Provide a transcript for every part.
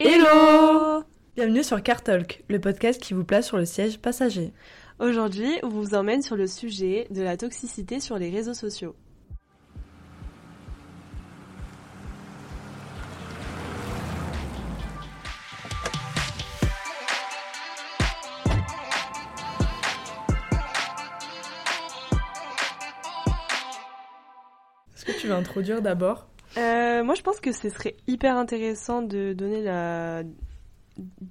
Hello Bienvenue sur Car Talk, le podcast qui vous place sur le siège passager. Aujourd'hui, on vous emmène sur le sujet de la toxicité sur les réseaux sociaux. Est-ce que tu veux introduire d'abord Euh, moi, je pense que ce serait hyper intéressant de donner la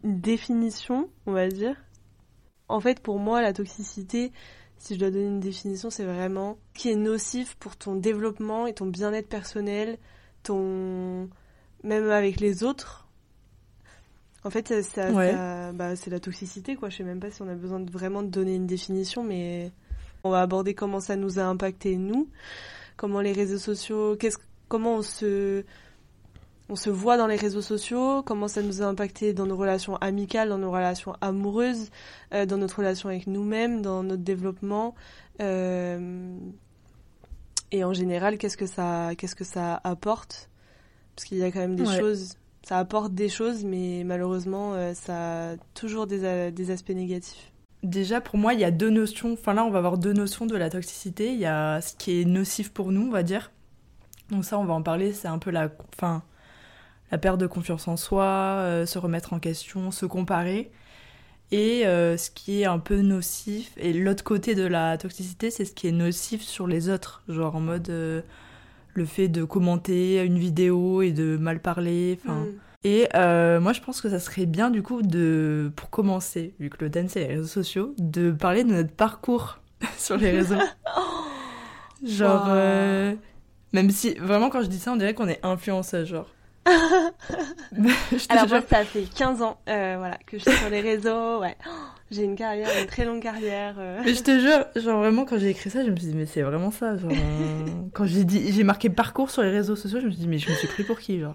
définition, on va dire. En fait, pour moi, la toxicité, si je dois donner une définition, c'est vraiment ce qui est nocif pour ton développement et ton bien-être personnel, ton même avec les autres. En fait, ça, Ouais. ça- bah, c'est la toxicité, quoi. Je sais même pas si on a besoin de vraiment de donner une définition, mais on va aborder comment ça nous a impacté nous, comment les réseaux sociaux, qu'est-ce, comment on se, on se voit dans les réseaux sociaux, comment ça nous a impacté dans nos relations amicales, dans nos relations amoureuses, euh, dans notre relation avec nous-mêmes, dans notre développement, euh, et en général, qu'est-ce que ça, qu'est-ce que ça apporte? Parce qu'il y a quand même des Ouais. choses, ça apporte des choses, mais malheureusement, euh, ça a toujours des, des aspects négatifs. Déjà, pour moi, il y a deux notions. Enfin, là, on va avoir deux notions de la toxicité. Il y a ce qui est nocif pour nous, on va dire. Donc, ça, on va en parler. C'est un peu la, enfin, la perte de confiance en soi, euh, se remettre en question, se comparer. Et euh, ce qui est un peu nocif. Et l'autre côté de la toxicité, c'est ce qui est nocif sur les autres. Genre en mode euh, le fait de commenter une vidéo et de mal parler. Enfin. Mm. Et euh, moi, je pense que ça serait bien, du coup, de, pour commencer, vu que le thème c'est les réseaux sociaux, de parler de notre parcours sur les réseaux. genre, Wow. Même si, vraiment, quand je dis ça, on dirait qu'on est influenceuse, genre. Alors moi, ça fait 15 ans euh, voilà, que je suis sur les réseaux. Ouais. Oh, J'ai une carrière, une très longue carrière. euh. Mais je te jure, genre vraiment, quand j'ai écrit ça, je me suis dit, mais c'est vraiment ça. Genre, euh, quand j'ai dit, j'ai marqué parcours sur les réseaux sociaux, je me suis dit, mais je me suis pris pour qui, genre?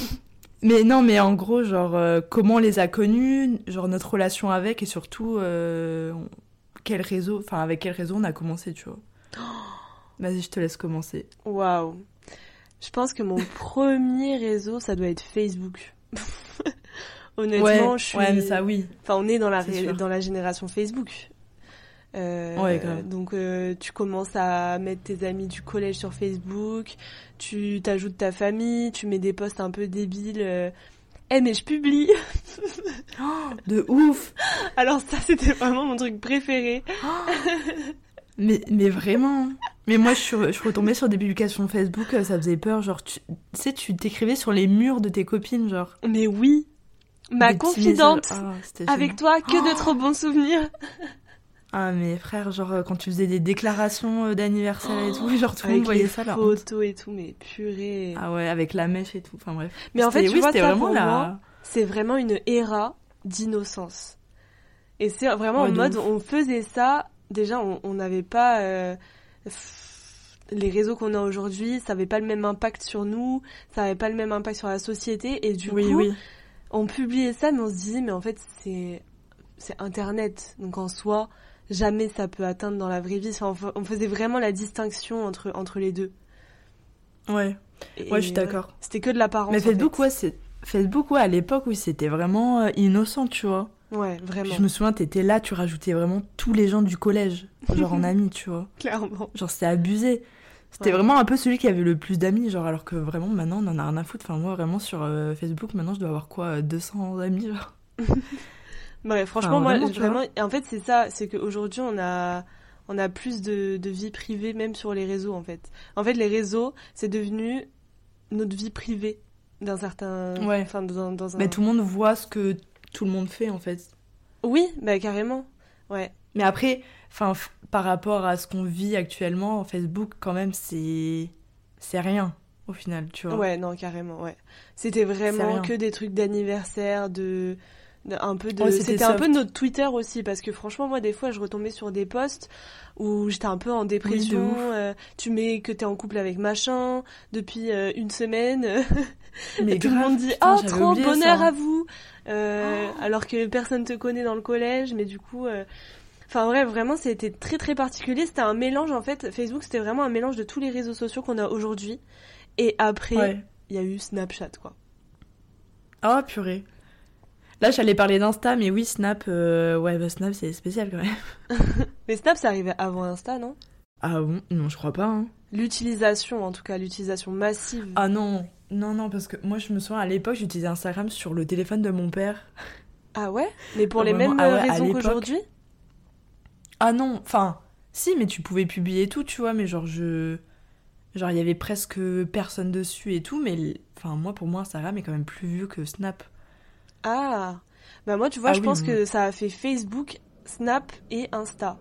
mais non, mais en gros, genre, comment on les a connus, genre notre relation avec, et surtout, quel réseau, enfin, avec quel réseau on a commencé, tu vois? Vas-y, je te laisse commencer. Waouh. Je pense que mon premier réseau, ça doit être Facebook. Honnêtement, ouais, je suis. ouais, mais ça, oui. Enfin, on est dans la dans la génération Facebook. Euh, Ouais, grave. donc euh, tu commences à mettre tes amis du collège sur Facebook, tu t'ajoutes ta famille, tu mets des posts un peu débiles. euh, Eh mais je publie De ouf. Alors ça c'était vraiment mon truc préféré. Mais, mais vraiment. Mais moi, je suis, je suis retombée sur des publications Facebook, euh, ça faisait peur. Genre, tu tu sais, tu t'écrivais sur les murs de tes copines, genre. Mais oui, ma Des confidente. Ah, avec toi, que de trop bons souvenirs. Ah mais frère, genre euh, quand tu faisais des déclarations euh, d'anniversaire et tout, genre tout le avec monde voyait ça là. photos et tout, mais purée. Ah ouais, avec la mèche et tout, enfin bref. mais en fait, tu oui, vois, ça vraiment pour la... moi, c'est vraiment une éra d'innocence. Et c'est vraiment Ouais, en de mode, ouf. on faisait ça, déjà on n'avait pas euh, les réseaux qu'on a aujourd'hui, ça n'avait pas le même impact sur nous, ça n'avait pas le même impact sur la société, et du Oui, coup, oui. on publiait ça, mais on se disait, mais en fait, c'est c'est Internet, donc en soi, jamais ça peut atteindre dans la vraie vie. Enfin, on fa- on faisait vraiment la distinction entre, entre les deux. Ouais, Et- ouais, je suis d'accord. C'était que de l'apparence. Mais en Facebook, fait. ouais, c'est... Facebook, ouais, à l'époque, oui, c'était vraiment euh, innocent, tu vois. Ouais, vraiment. Puis je me souviens, t'étais là, tu rajoutais vraiment tous les gens du collège, genre en amis, tu vois. Clairement. Genre, c'était abusé. C'était Ouais. vraiment un peu celui qui avait le plus d'amis, genre, alors que vraiment, maintenant, on en a rien à foutre. Enfin, moi, vraiment, sur euh, Facebook, maintenant, je dois avoir quoi, euh, 200 amis, genre. Ouais, franchement, Enfin, moi, vraiment, en fait, c'est ça, c'est qu'aujourd'hui, on a, on a plus de, de vie privée, même sur les réseaux, en fait. En fait, les réseaux, c'est devenu notre vie privée, d'un certain. Ouais. Enfin, dans, dans un. Mais tout le monde voit ce que tout le monde fait, en fait. Oui, bah, carrément. Ouais. Mais après, enfin, par rapport à ce qu'on vit actuellement, Facebook, quand même, c'est c'est rien au final, tu vois. Ouais, non, carrément, ouais. C'était vraiment que des trucs d'anniversaire, de, un peu de. Ouais, c'était un peu notre Twitter aussi, parce que franchement, moi, des fois, je retombais sur des posts où j'étais un peu en dépression. euh, tu mets que t'es en couple avec machin depuis euh, une semaine. Mais Et tout le grave, monde dit putain, oh trop bonheur ça. à vous Euh, alors que personne te connaît dans le collège mais du coup euh, enfin bref vraiment c'était très très particulier c'était un mélange en fait Facebook c'était vraiment un mélange de tous les réseaux sociaux qu'on a aujourd'hui et après il Ouais. y a eu Snapchat quoi Oh purée. Là, j'allais parler d'Insta, mais oui, Snap, euh, ouais, bah, Snap, c'est spécial quand même. Mais Snap, ça arrivait avant Insta, non? Ah bon? Non, je crois pas. Hein. L'utilisation, en tout cas, l'utilisation massive. Ah non, non, non, parce que moi, je me souviens, à l'époque, j'utilisais Instagram sur le téléphone de mon père. Ah ouais? Mais pour les Vraiment, mêmes ah euh, ouais, raisons qu'aujourd'hui? Ah non, enfin, si, mais tu pouvais publier tout, tu vois, mais genre, je. Genre, il y avait presque personne dessus et tout, mais. Enfin, moi, pour moi, Instagram est quand même plus vieux que Snap. Ah Bah moi, tu vois, Ah je oui, pense que ça a fait Facebook, Snap et Insta.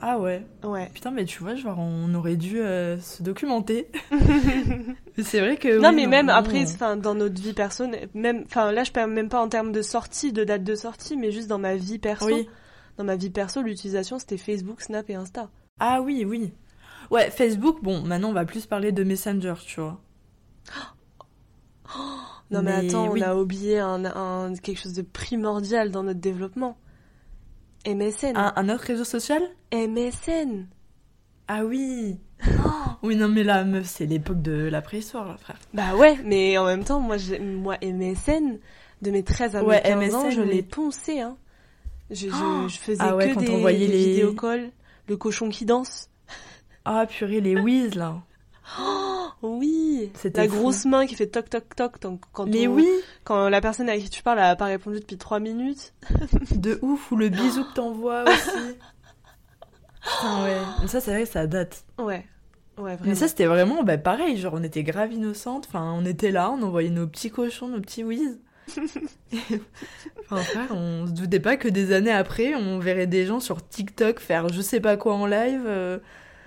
Ah ouais. Ouais. Putain, mais tu vois, genre, on aurait dû euh, se documenter. C'est vrai que. non, oui, mais même non, après, enfin, dans notre vie perso, même, enfin, là, je parle même pas en termes de sortie, de date de sortie, mais juste dans ma vie perso. Oui. Dans ma vie perso, l'utilisation, c'était Facebook, Snap et Insta. Ah oui, oui. Ouais, Facebook, bon, maintenant on va plus parler de Messenger, tu vois. Non, mais, Mais attends, oui. on a oublié un, un- quelque chose de primordial dans notre développement. MSN. Un, un autre réseau social? MSN. Ah oui. oui, non, mais là, meuf, c'est l'époque de la préhistoire, là, frère. Bah ouais, mais en même temps, moi, moi MSN, de mes 13 à mes Ouais, 15 ans, MSN, je oui. l'ai poncé. Hein. Je, je, Oh je faisais Ah ouais, que quand des, on voyait des les- vidéocalls, le cochon qui danse. Ah, purée, les whiz, là. Oui, C'était la fou. grosse main qui fait toc toc toc tant- quand, on- oui, quand la personne à qui tu parles a pas répondu depuis 3 minutes. de ouf, ou le bisou que t'envoies aussi. Putain, ouais. Mais ça, c'est vrai que ça date. Ouais, ouais, vraiment. Mais ça, c'était vraiment bah, pareil, genre, on était grave innocentes. Enfin, on était là, on envoyait nos petits cochons, nos petits whiz. enfin, frère, on se doutait pas que des années après, on verrait des gens sur TikTok faire je sais pas quoi en live. euh,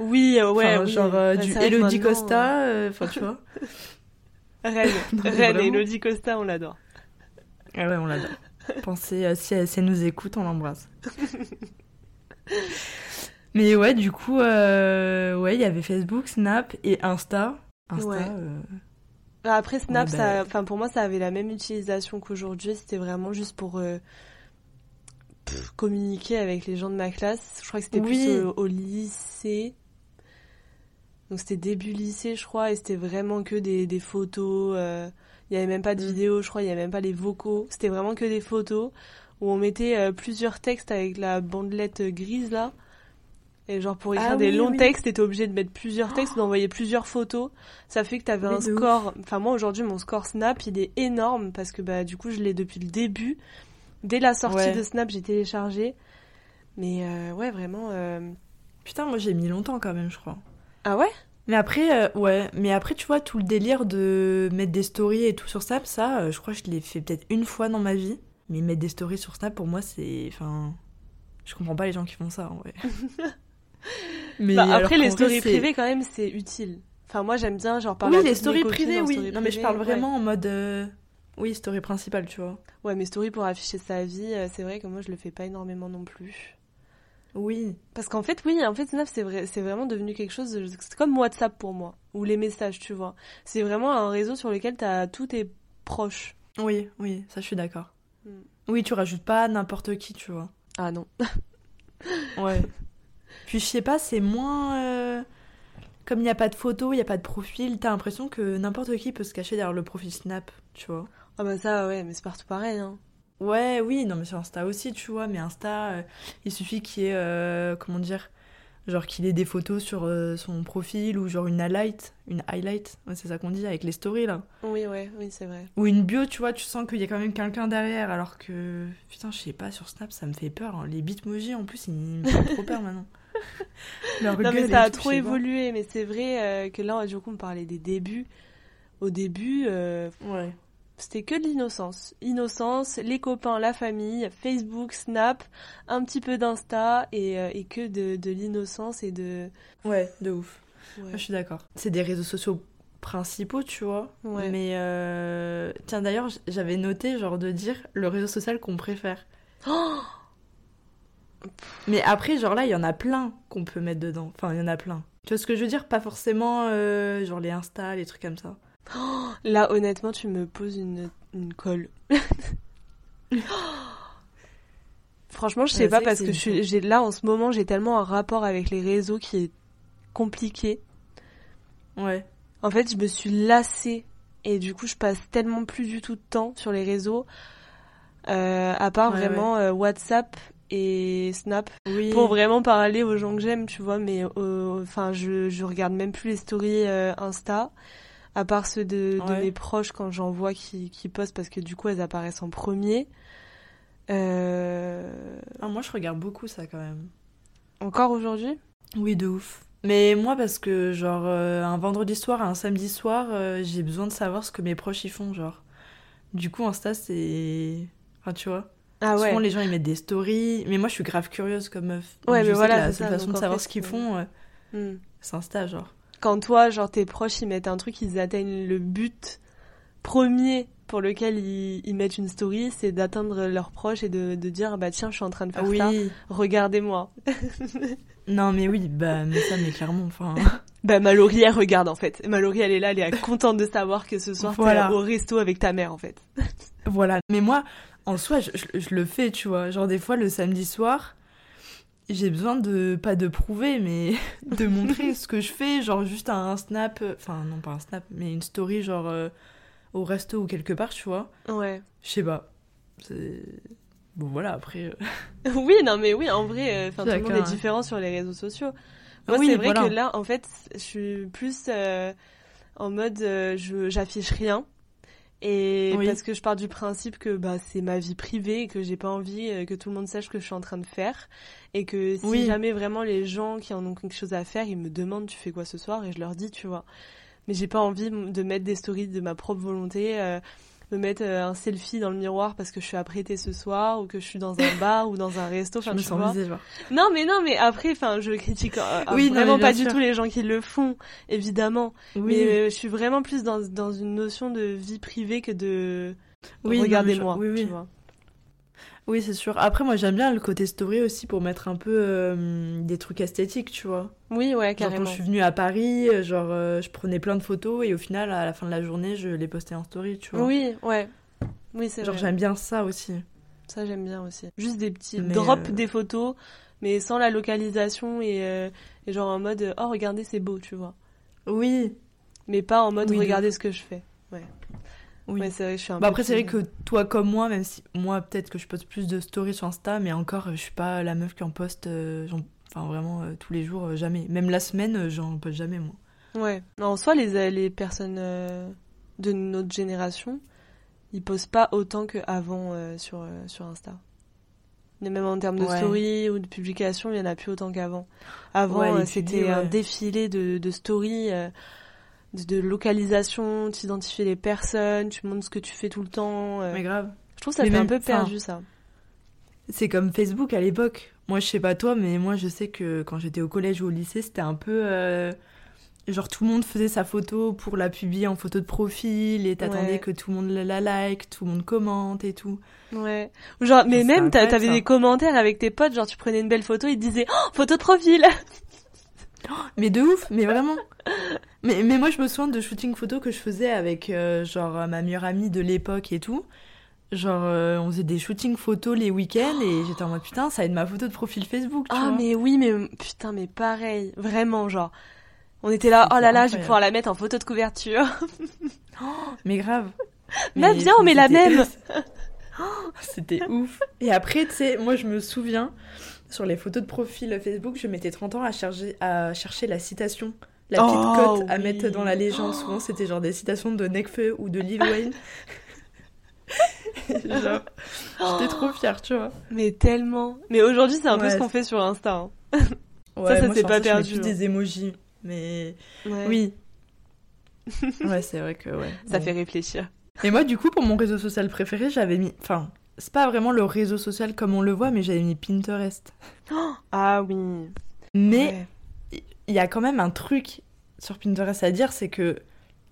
oui, euh, ouais, enfin, oui. genre euh, du Elodie Costa, euh, enfin, tu vois. Reine, Non. Elodie Costa, on l'adore. Ah ouais, on l'adore. Pensez, euh, si, elle, si elle nous écoute, on l'embrasse. Mais ouais, du coup, euh, ouais, il y avait Facebook, Snap et Insta. Insta, Ouais. euh, Bah, Après Snap, Ouais, bah- ça, enfin pour moi, ça avait la même utilisation qu'aujourd'hui. C'était vraiment juste pour euh, pff, communiquer avec les gens de ma classe. Je crois que c'était Oui. plus au, au lycée. Donc c'était début lycée, je crois, et c'était vraiment que des, des photos. euh, Il y avait même pas de Mm. vidéos, je crois. Il y avait même pas les vocaux. C'était vraiment que des photos où on mettait euh, plusieurs textes avec la bandelette grise là. Et genre pour écrire Ah des oui, longs oui. textes, t'étais obligé de mettre plusieurs textes, d'envoyer plusieurs photos. Ça fait que t'avais un ouf. score. Enfin moi aujourd'hui mon score Snap il est énorme parce que bah du coup je l'ai depuis le début. Dès la sortie Ouais. de Snap j'ai téléchargé. Mais euh, ouais vraiment. euh, Putain, moi j'ai mis longtemps quand même, je crois. Ah ouais? Mais après, euh, ouais, mais après, tu vois, tout le délire de mettre des stories et tout sur Snap, ça, euh, je crois que je l'ai fait peut-être une fois dans ma vie. Mais mettre des stories sur Snap, pour moi, c'est. Enfin. Je comprends pas les gens qui font ça, en vrai. mais Bah, Après les stories privées quand même c'est utile. Enfin moi j'aime bien genre parler Oui, les stories privées, oui. story Non, mais je parle ouais. vraiment en mode. euh, Oui, story principale, tu vois. Ouais mais story pour afficher sa vie, c'est vrai que moi je le fais pas énormément non plus. Oui. Parce qu'en fait, oui, en fait, Snap, c'est vrai, c'est vraiment devenu quelque chose. de- C'est comme WhatsApp pour moi, ou les messages, tu vois. C'est vraiment un réseau sur lequel t'as tous tes proches. Oui, oui, ça, je suis d'accord. Mm. Oui, tu rajoutes pas n'importe qui, tu vois. Ah non. Ouais. Puis je sais pas, c'est moins. euh, Comme il n'y a pas de photo, il n'y a pas de profil, t'as l'impression que n'importe qui peut se cacher derrière le profil Snap, tu vois. Ah bah ça, ouais, mais c'est partout pareil, hein. Ouais, oui, non, mais sur Insta aussi, tu vois. Mais Insta, euh, il suffit qu'il y ait. euh, comment dire Genre qu'il ait des photos sur euh, son profil ou genre une highlight. Une highlight, ouais, c'est ça qu'on dit avec les stories là. Oui, ouais, oui, c'est vrai. Ou une bio, tu vois, tu sens qu'il y a quand même quelqu'un derrière. Alors que. Putain, je sais pas, sur Snap, ça me fait peur. hein. Les bitmojis en plus, ils me font trop peur maintenant. Leur Non, mais ça a tout, trop pas. évolué, mais c'est vrai que là, du coup, on parlait des débuts. Au début, Ouais. C'était que de l'innocence. Innocence, les copains, la famille, Facebook, Snap, un petit peu d'Insta et, euh, et que de, de l'innocence et de. Ouais, de ouf. Ouais. Moi, je suis d'accord. C'est des réseaux sociaux principaux, tu vois. Ouais. Mais euh, tiens, d'ailleurs, j'avais noté, genre, de dire le réseau social qu'on préfère. Mais après, genre là, il y en a plein qu'on peut mettre dedans. Enfin, il y en a plein. Tu vois ce que je veux dire? Pas forcément, euh, genre, les Insta, les trucs comme ça. Là, honnêtement, tu me poses une, une colle. Franchement, je sais Ouais, pas parce que j'ai, là, en ce moment, j'ai tellement un rapport avec les réseaux qui est compliqué. Ouais. En fait, je me suis lassée et du coup je passe tellement plus du tout de temps sur les réseaux, euh, à part Ouais, vraiment euh, WhatsApp et Snap Oui. pour vraiment parler aux gens que j'aime, tu vois. Mais euh, enfin, je je regarde même plus les stories Insta, à part ceux de, mes proches quand j'en vois qui qui postent parce que du coup elles apparaissent en premier. Euh, Ah, moi, je regarde beaucoup ça quand même. Encore aujourd'hui? Oui, de ouf. Mais moi, parce que, genre, euh, un vendredi soir, un samedi soir, euh, j'ai besoin de savoir ce que mes proches y font, genre. Du coup, Insta, c'est. Enfin, tu vois. Ah ouais. Souvent, les gens, ils mettent des stories. Mais moi, je suis grave curieuse comme meuf. Ouais, Donc, je mais sais voilà, la seule façon Donc, de savoir fait, ce qu'ils font, Hmm. c'est Insta, genre. Quand toi, genre tes proches, ils mettent un truc, ils atteignent le but premier pour lequel ils, ils mettent une story, c'est d'atteindre leurs proches et de, de dire bah tiens, je suis en train de faire ça, regardez-moi. Non, mais oui, bah, mais ça, mais clairement, enfin. Bah Mallory, elle regarde en fait. Mallory, elle est là, elle est contente de savoir que ce soir Voilà. t'es au resto avec ta mère en fait. Voilà. Mais moi, en soi, je, je- je le fais, tu vois. Genre, des fois, le samedi soir, j'ai besoin de, pas de prouver, mais de montrer ce que je fais. Genre, juste un snap, euh, enfin, non, pas un snap, mais une story, genre, euh, au resto ou quelque part, tu vois. Ouais. Je sais pas. Bon, voilà, après. euh, Oui, non mais oui, en vrai, euh, enfin tout le monde est différent sur les réseaux sociaux. Moi, Oui, c'est vrai voilà. que là, en fait, je suis plus euh, en mode, euh, je j'affiche rien. Et Oui. parce que je pars du principe que bah c'est ma vie privée et que j'ai pas envie euh, que tout le monde sache ce que je suis en train de faire et que si Oui. jamais vraiment les gens qui en ont quelque chose à faire, ils me demandent tu fais quoi ce soir et je leur dis, tu vois. Mais j'ai pas envie de mettre des stories de ma propre volonté, euh, me mettre euh, un selfie dans le miroir parce que je suis apprêtée ce soir ou que je suis dans un bar ou dans un resto, je me sens visée, genre. Non, mais non, mais après, enfin, je critique euh, Oui, non, vraiment bien pas du tout les gens qui le font, évidemment. Oui, Mais euh, je suis vraiment plus dans, dans une notion de vie privée que de oui, non, regardez-moi, je- Oui, oui. tu vois. Oui, c'est sûr. Après, moi, j'aime bien le côté story aussi pour mettre un peu euh, des trucs esthétiques, tu vois. Oui, ouais, Genre carrément. quand je suis venue à Paris, euh, genre euh, je prenais plein de photos et au final à la fin de la journée je les postais en story, tu vois. Oui, ouais. Oui, c'est Genre j'aime bien ça aussi. Ça, j'aime bien aussi. Juste des petits Mais, drop euh, des photos, mais sans la localisation et, et genre en mode oh regardez c'est beau, tu vois. Oui, Mais pas en mode Oui, regardez ce que je fais. Oui. Ouais, c'est vrai, je suis un Bah peu après c'est vrai que toi comme moi, même si moi peut-être que je poste plus de stories sur Insta, mais encore je suis pas la meuf qui en poste, euh, enfin vraiment euh, tous les jours, euh, jamais. Même la semaine, j'en poste jamais moi. Ouais. En soi, les, les personnes de notre génération, ils posent pas autant qu'avant sur, sur Insta. Et même en termes de Ouais. story ou de publication, il y en a plus autant qu'avant. Avant, Ouais, c'était un défilé de, de stories, de, de localisation, t'identifies les personnes, tu montres ce que tu fais tout le temps. euh. Mais grave. Je trouve ça Mais fait un peu perdu, ça. C'est comme Facebook à l'époque. Moi, je sais pas toi, mais moi, je sais que quand j'étais au collège ou au lycée, c'était un peu. euh, Genre, tout le monde faisait sa photo pour la publier en photo de profil et t'attendais Ouais. que tout le monde la like, tout le monde commente et tout. Ouais. Ou Genre, mais même, t'avais des commentaires avec tes potes, genre tu prenais une belle photo, ils te disaient oh, photo de profil Mais de ouf, mais vraiment. Mais, mais moi, je me souviens de shooting photo que je faisais avec, euh, genre, ma meilleure amie de l'époque et tout. Genre, euh, on faisait des shootings photos les week-ends et j'étais en mode putain, ça être ma photo de profil Facebook, tu Ah, vois. mais oui, mais putain, mais pareil, vraiment, genre. On était là, oh là là, je vais pouvoir la mettre en photo de couverture. Mais grave. Mais viens, on met la même. C'était ouf. Et après, tu sais, moi je me souviens, sur les photos de profil Facebook, je mettais 30 ans à, charger, à chercher la citation. La petite Oh, cote à oui. mettre dans la légende. Souvent, c'était genre des citations de Nekfeu ou de Lil Wayne. genre, j'étais trop fière, tu vois. Mais tellement. Mais aujourd'hui, c'est un peu ce qu'on fait sur Insta. hein. Ouais, ça moi, s'est pas perdu, hein. des emojis. Mais Ouais. oui. ouais, c'est vrai que ouais. Ça Bon. fait réfléchir. Et moi, du coup, pour mon réseau social préféré, j'avais mis. Enfin, c'est pas vraiment le réseau social comme on le voit, mais j'avais mis Pinterest. Ah oui. Mais. Il y a quand même un truc sur Pinterest à dire, c'est que.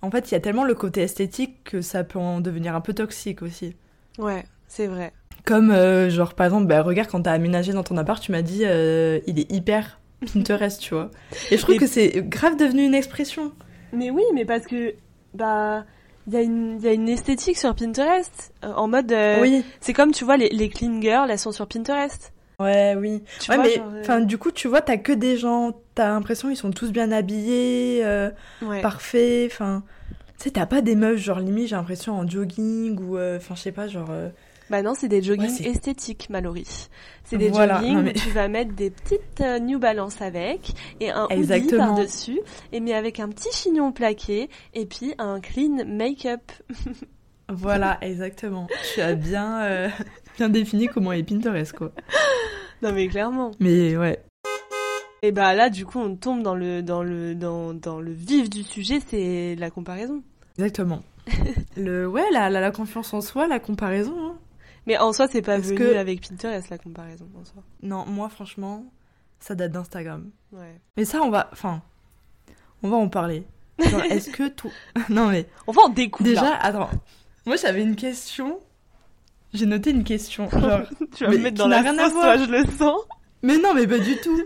En fait, il y a tellement le côté esthétique que ça peut en devenir un peu toxique aussi. Ouais, c'est vrai. Comme, euh, genre, par exemple, bah, regarde, quand t'as aménagé dans ton appart, tu m'as dit, euh, il est hyper Pinterest, tu vois. Et je trouve Mais- que c'est grave devenu une expression. Mais oui, mais parce que, bah, il y, a une- il y a une esthétique sur Pinterest. euh, en mode. euh, Oui. C'est comme, tu vois, les, les clean girls, elles sont sur Pinterest. Ouais, oui. Tu ouais, vois, mais genre, euh, enfin, du coup, tu vois, t'as que des gens, t'as l'impression ils sont tous bien habillés, euh, ouais. parfaits, enfin. Tu sais, t'as pas des meufs, genre limite, j'ai l'impression en jogging ou. euh, Enfin, je sais pas, genre. euh, Bah non, c'est des joggings Ouais, esthétiques, Mallory. C'est des Voilà, joggings non, mais- où tu vas mettre des petites euh, New Balance avec et un hoodie Exactement. par-dessus, et mais avec un petit chignon plaqué et puis un clean make-up. Voilà, exactement. Tu as bien, euh, bien défini comment est Pinterest, quoi. Non mais clairement. Mais ouais. Et bah là, du coup, on tombe dans le dans le dans dans le vif du sujet, c'est la comparaison. Exactement. Le, ouais, la, la, la confiance en soi, la comparaison. hein. Mais en soi, c'est pas Est-ce venu que- avec Pinterest la comparaison en soi. Non, moi, franchement, ça date d'Instagram. Ouais. Mais ça, on va. Enfin, on va en parler. Est-ce que tout. non, mais. On va en découvrir. Déjà, attends. Moi, j'avais une question. J'ai noté une question. Genre. tu vas me mettre dans la rien à sauce, voir. toi, je le sens. mais non, mais pas du tout.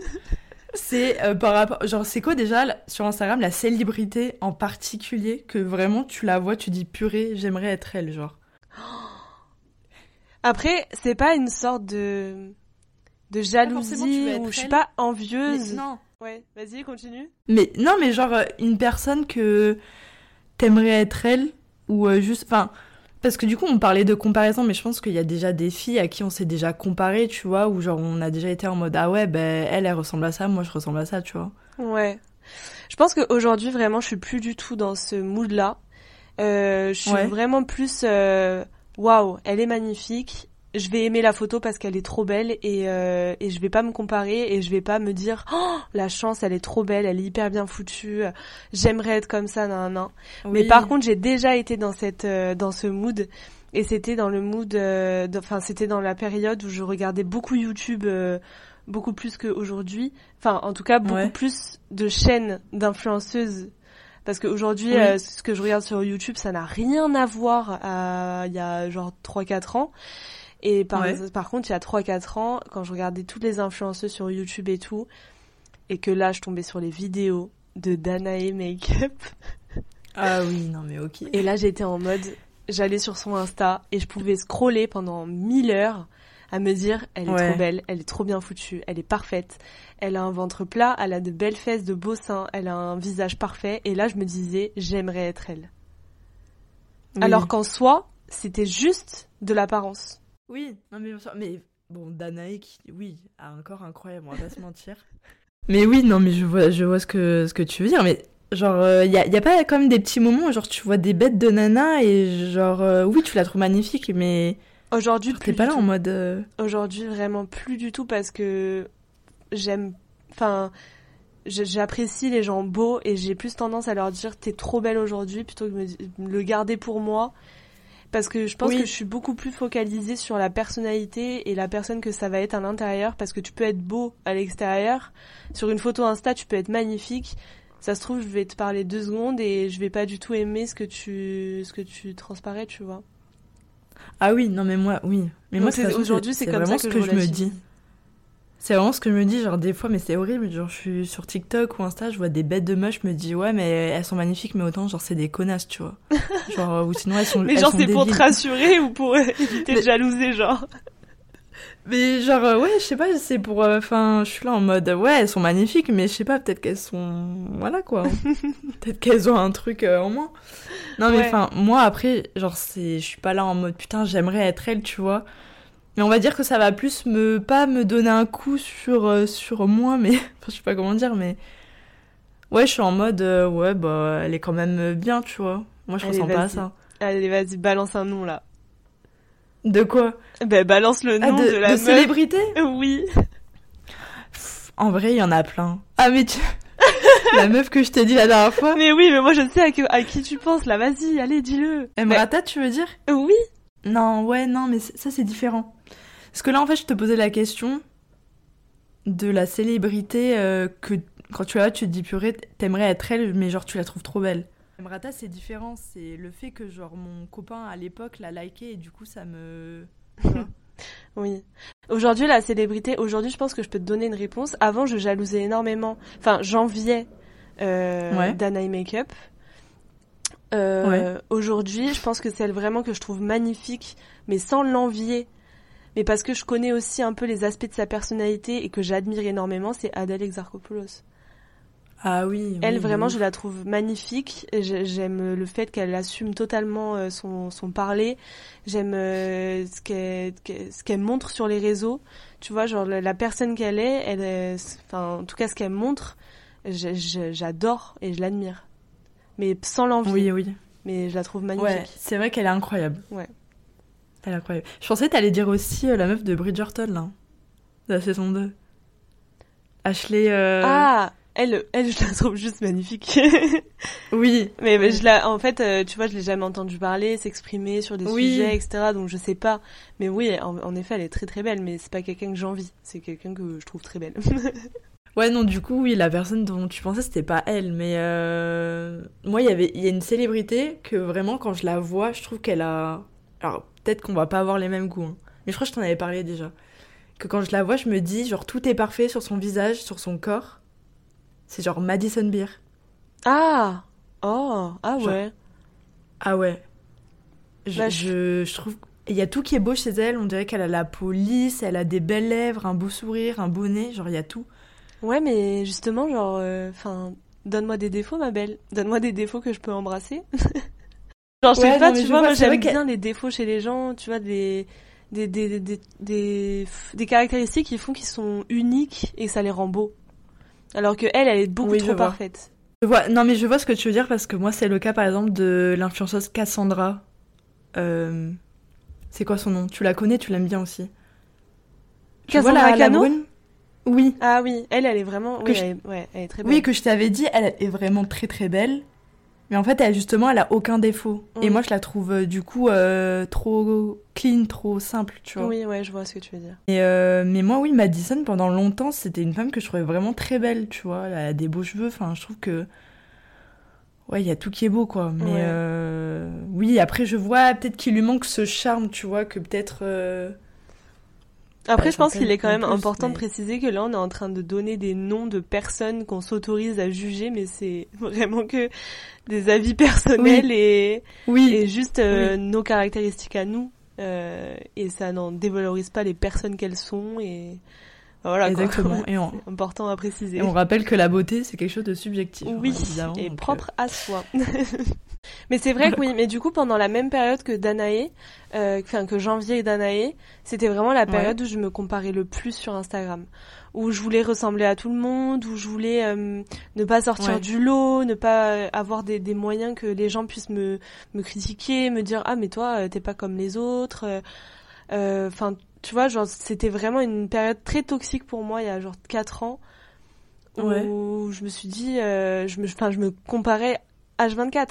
C'est euh, par rapport. Genre, c'est quoi déjà sur Instagram la célébrité en particulier que vraiment tu la vois, tu dis purée, j'aimerais être elle, genre? Après, c'est pas une sorte de de jalousie ou je suis pas Mais envieuse. non. Ouais, vas-y, continue. Mais non, mais genre euh, une personne que t'aimerais être elle ou euh, juste, enfin, parce que du coup on parlait de comparaison, mais je pense qu'il y a déjà des filles à qui on s'est déjà comparé, tu vois, ou genre on a déjà été en mode ah ouais ben elle elle ressemble à ça, moi je ressemble à ça, tu vois. Ouais. Je pense qu'aujourd'hui, vraiment, je suis plus du tout dans ce mood-là. Euh, je suis Ouais. vraiment plus euh, waouh, elle est magnifique. Je vais aimer la photo parce qu'elle est trop belle et, euh, et je vais pas me comparer et je vais pas me dire oh, la chance, elle est trop belle, elle est hyper bien foutue. J'aimerais être comme ça, nan, nan. Mais par contre, j'ai déjà été dans cette euh, dans ce mood et c'était dans le mood euh, enfin c'était dans la période où je regardais beaucoup YouTube euh, beaucoup plus qu'aujourd'hui. Enfin, en tout cas, beaucoup Ouais. plus de chaînes d'influenceuses parce qu'aujourd'hui Oui. euh, ce que je regarde sur YouTube, ça n'a rien à voir à il y a genre 3 4 ans. Et par, Ouais. par contre, il y a 3-4 ans, quand je regardais toutes les influenceuses sur YouTube et tout, et que là, je tombais sur les vidéos de Danae Makeup, Ah oui, non mais ok. et là, j'étais en mode, j'allais sur son Insta et je pouvais scroller pendant 1000 heures à me dire, elle est Ouais. trop belle, elle est trop bien foutue, elle est parfaite, elle a un ventre plat, elle a de belles fesses, de beaux seins, elle a un visage parfait. Et là, je me disais, j'aimerais être elle. Oui. Alors qu'en soi, c'était juste de l'apparence. Oui, non mais, bien sûr, mais bon, Danae, qui, oui, a un corps incroyable, on va pas se mentir. Mais oui, non mais je vois, je vois ce que, ce que tu veux dire, mais genre, il y, a, y a pas comme des petits moments où genre tu vois des bêtes de nana et genre, euh, oui, tu la trouves magnifique, mais Aujourd'hui, t'es pas du là tout. en mode... euh, Aujourd'hui, vraiment plus du tout parce que j'aime. Enfin, je- j'apprécie les gens beaux et j'ai plus tendance à leur dire t'es trop belle aujourd'hui plutôt que de me le garder pour moi. Parce que je pense Oui. que je suis beaucoup plus focalisée sur la personnalité et la personne que ça va être à l'intérieur parce que tu peux être beau à l'extérieur. Sur une photo Insta, tu peux être magnifique. Ça se trouve, je vais te parler deux secondes et je vais pas du tout aimer ce que tu, ce que tu transparais, tu vois. Ah oui, non mais moi, oui. Mais Donc moi, aujourd'hui, c'est comme vraiment ça que ce que je je me dis. C'est vraiment ce que je me dis, genre des fois, mais c'est horrible. Genre, je suis sur TikTok ou Insta, je vois des bêtes de meufs, je me dis, ouais, mais elles sont magnifiques, mais autant, genre, c'est des connasses, tu vois. Genre, ou sinon, elles sont. Mais elles genre, c'est pour te rassurer ou pour éviter de Mais- jalouser, genre. Mais genre, euh, ouais, je sais pas, c'est pour. euh, Enfin, je suis là en mode, ouais, elles sont magnifiques, mais je sais pas, peut-être qu'elles sont. Voilà quoi. peut-être qu'elles ont un truc euh, en moins. Non, mais Ouais. enfin, moi après, genre, c'est. Je suis pas là en mode, putain, j'aimerais être elle, tu vois. Mais on va dire que ça va plus me. Pas me donner un coup sur, euh, sur moi, mais. Enfin, je sais pas comment dire, mais. Ouais, je suis en mode, euh, ouais, bah, elle est quand même bien, tu vois. Moi, je Allez, ressens pas à ça. Allez, vas-y, balance un nom, là. De quoi? Ben, balance le Ah, nom de, de, la de meuf. célébrité? Oui. En vrai, il y en a plein. Ah, mais tu... la meuf que je t'ai dit la dernière fois. Mais oui, mais moi, je sais à, que- à qui tu penses, là. Vas-y, allez, dis-le. Emrata, tu veux dire? Mais- Oui. Non, ouais, non, mais ça, c'est différent. Parce que là, en fait, je te posais la question de la célébrité euh, que, quand tu la vois, tu te dis, purée, t'aimerais être elle, mais genre, tu la trouves trop belle. Emrata, c'est différent. C'est le fait que, genre, mon copain, à l'époque, l'a liké, et du coup, ça me... Oui. Aujourd'hui, la célébrité, aujourd'hui, je pense que je peux te donner une réponse. Avant, je jalousais énormément. Enfin, j'enviais euh, Ouais. Danae Makeup. Euh, Aujourd'hui, je pense que celle vraiment que je trouve magnifique, mais sans l'envier, mais parce que je connais aussi un peu les aspects de sa personnalité et que j'admire énormément, c'est Adèle Exarchopoulos. Ah oui. Elle, oui, vraiment, je la trouve magnifique. J'aime le fait qu'elle assume totalement euh, son, son parler. J'aime euh, ce qu'elle ce qu'elle montre sur les réseaux. Tu vois, genre la, personne qu'elle est, elle est, enfin, en tout cas, ce qu'elle montre, j'adore et je l'admire. Mais sans l'envie. Oui, oui. Mais je la trouve magnifique. Ouais, c'est vrai qu'elle est incroyable. Ouais. Elle est incroyable. Je pensais que t'allais dire aussi euh, la meuf de Bridgerton, là. De la saison 2. Ashley. euh, Ah, elle, elle, je la trouve juste magnifique. Oui. Mais, mais je la, en fait, euh, tu vois, je l'ai jamais entendu parler, s'exprimer sur des Oui. sujets, etc. Donc je sais pas. Mais oui, en, en effet, elle est très très belle. Mais c'est pas quelqu'un que j'envie. C'est quelqu'un que je trouve très belle. Ouais, non, du coup, oui, la personne dont tu pensais, c'était pas elle. Mais euh, moi, il y avait, il y a une célébrité que vraiment, quand je la vois, je trouve qu'elle a. Alors, peut-être qu'on va pas avoir les mêmes goûts, hein. mais je crois que je t'en avais parlé déjà. Que quand je la vois, je me dis, genre, tout est parfait sur son visage, sur son corps. C'est genre Madison Beer. ah, oh, ah Genre- ouais. Ah ouais. Je, Bah, je- je, je trouve. Il y a tout qui est beau chez elle. On dirait qu'elle a la peau lisse, elle a des belles lèvres, un beau sourire, un beau nez. Genre, il y a tout. Ouais, mais justement, genre, enfin, donne-moi des défauts, ma belle. Donne-moi des défauts que je peux embrasser. genre, je sais pas, non, tu vois, moi j'aime bien les défauts chez les gens, tu vois, des, des, des, des, des, caractéristiques qui font qu'ils sont uniques et ça les rend beaux. Alors que elle, elle est beaucoup Oui, trop parfaite. Je vois, non, mais je vois ce que tu veux dire parce que moi, c'est le cas, par exemple, de l'influenceuse Cassandra. Euh, c'est quoi son nom? Tu la connais, tu l'aimes bien aussi. Tu vois Cassandra la, la Cano? brune? Oui. Ah oui, elle, elle est vraiment, Que oui, je- elle, est, ouais, elle est très belle. Oui, que je t'avais dit, elle est vraiment très très belle. Mais en fait, elle, justement, elle a aucun défaut. Et Mm. moi, je la trouve, euh, du coup, euh, trop clean, trop simple, tu vois. Oui, ouais, je vois ce que tu veux dire. Et euh, mais moi, oui, Madison, pendant longtemps, c'était une femme que je trouvais vraiment très belle, tu vois. Elle a des beaux cheveux, enfin, je trouve que. Ouais, il y a tout qui est beau, quoi. Mais Ouais. oui, après, je vois peut-être qu'il lui manque ce charme, tu vois, que peut-être. Après, je pense ça qu'il est quand même plus, important de préciser que là, on est en train de donner des noms de personnes qu'on s'autorise à juger, mais c'est vraiment que des avis personnels et, Oui, et juste euh, nos caractéristiques à nous. Euh, et ça n'en dévalorise pas les personnes qu'elles sont et voilà quoi. exactement. Et on, important à préciser. et on rappelle que la beauté, c'est quelque chose de subjectif. hein, Oui, évidemment, et propre à soi. mais c'est vrai que oui, mais du coup, pendant la même période que Danae, euh, enfin que janvier et Danae, c'était vraiment la période où je me comparais le plus sur Instagram. Où je voulais ressembler à tout le monde, où je voulais euh, ne pas sortir Ouais. du lot, ne pas euh, avoir des, des moyens que les gens puissent me, me critiquer, me dire ah mais toi euh, t'es pas comme les autres. euh, euh, Enfin tu vois genre c'était vraiment une période très toxique pour moi il y a genre 4 ans où Ouais. je me suis dit euh, je me enfin je me comparais H24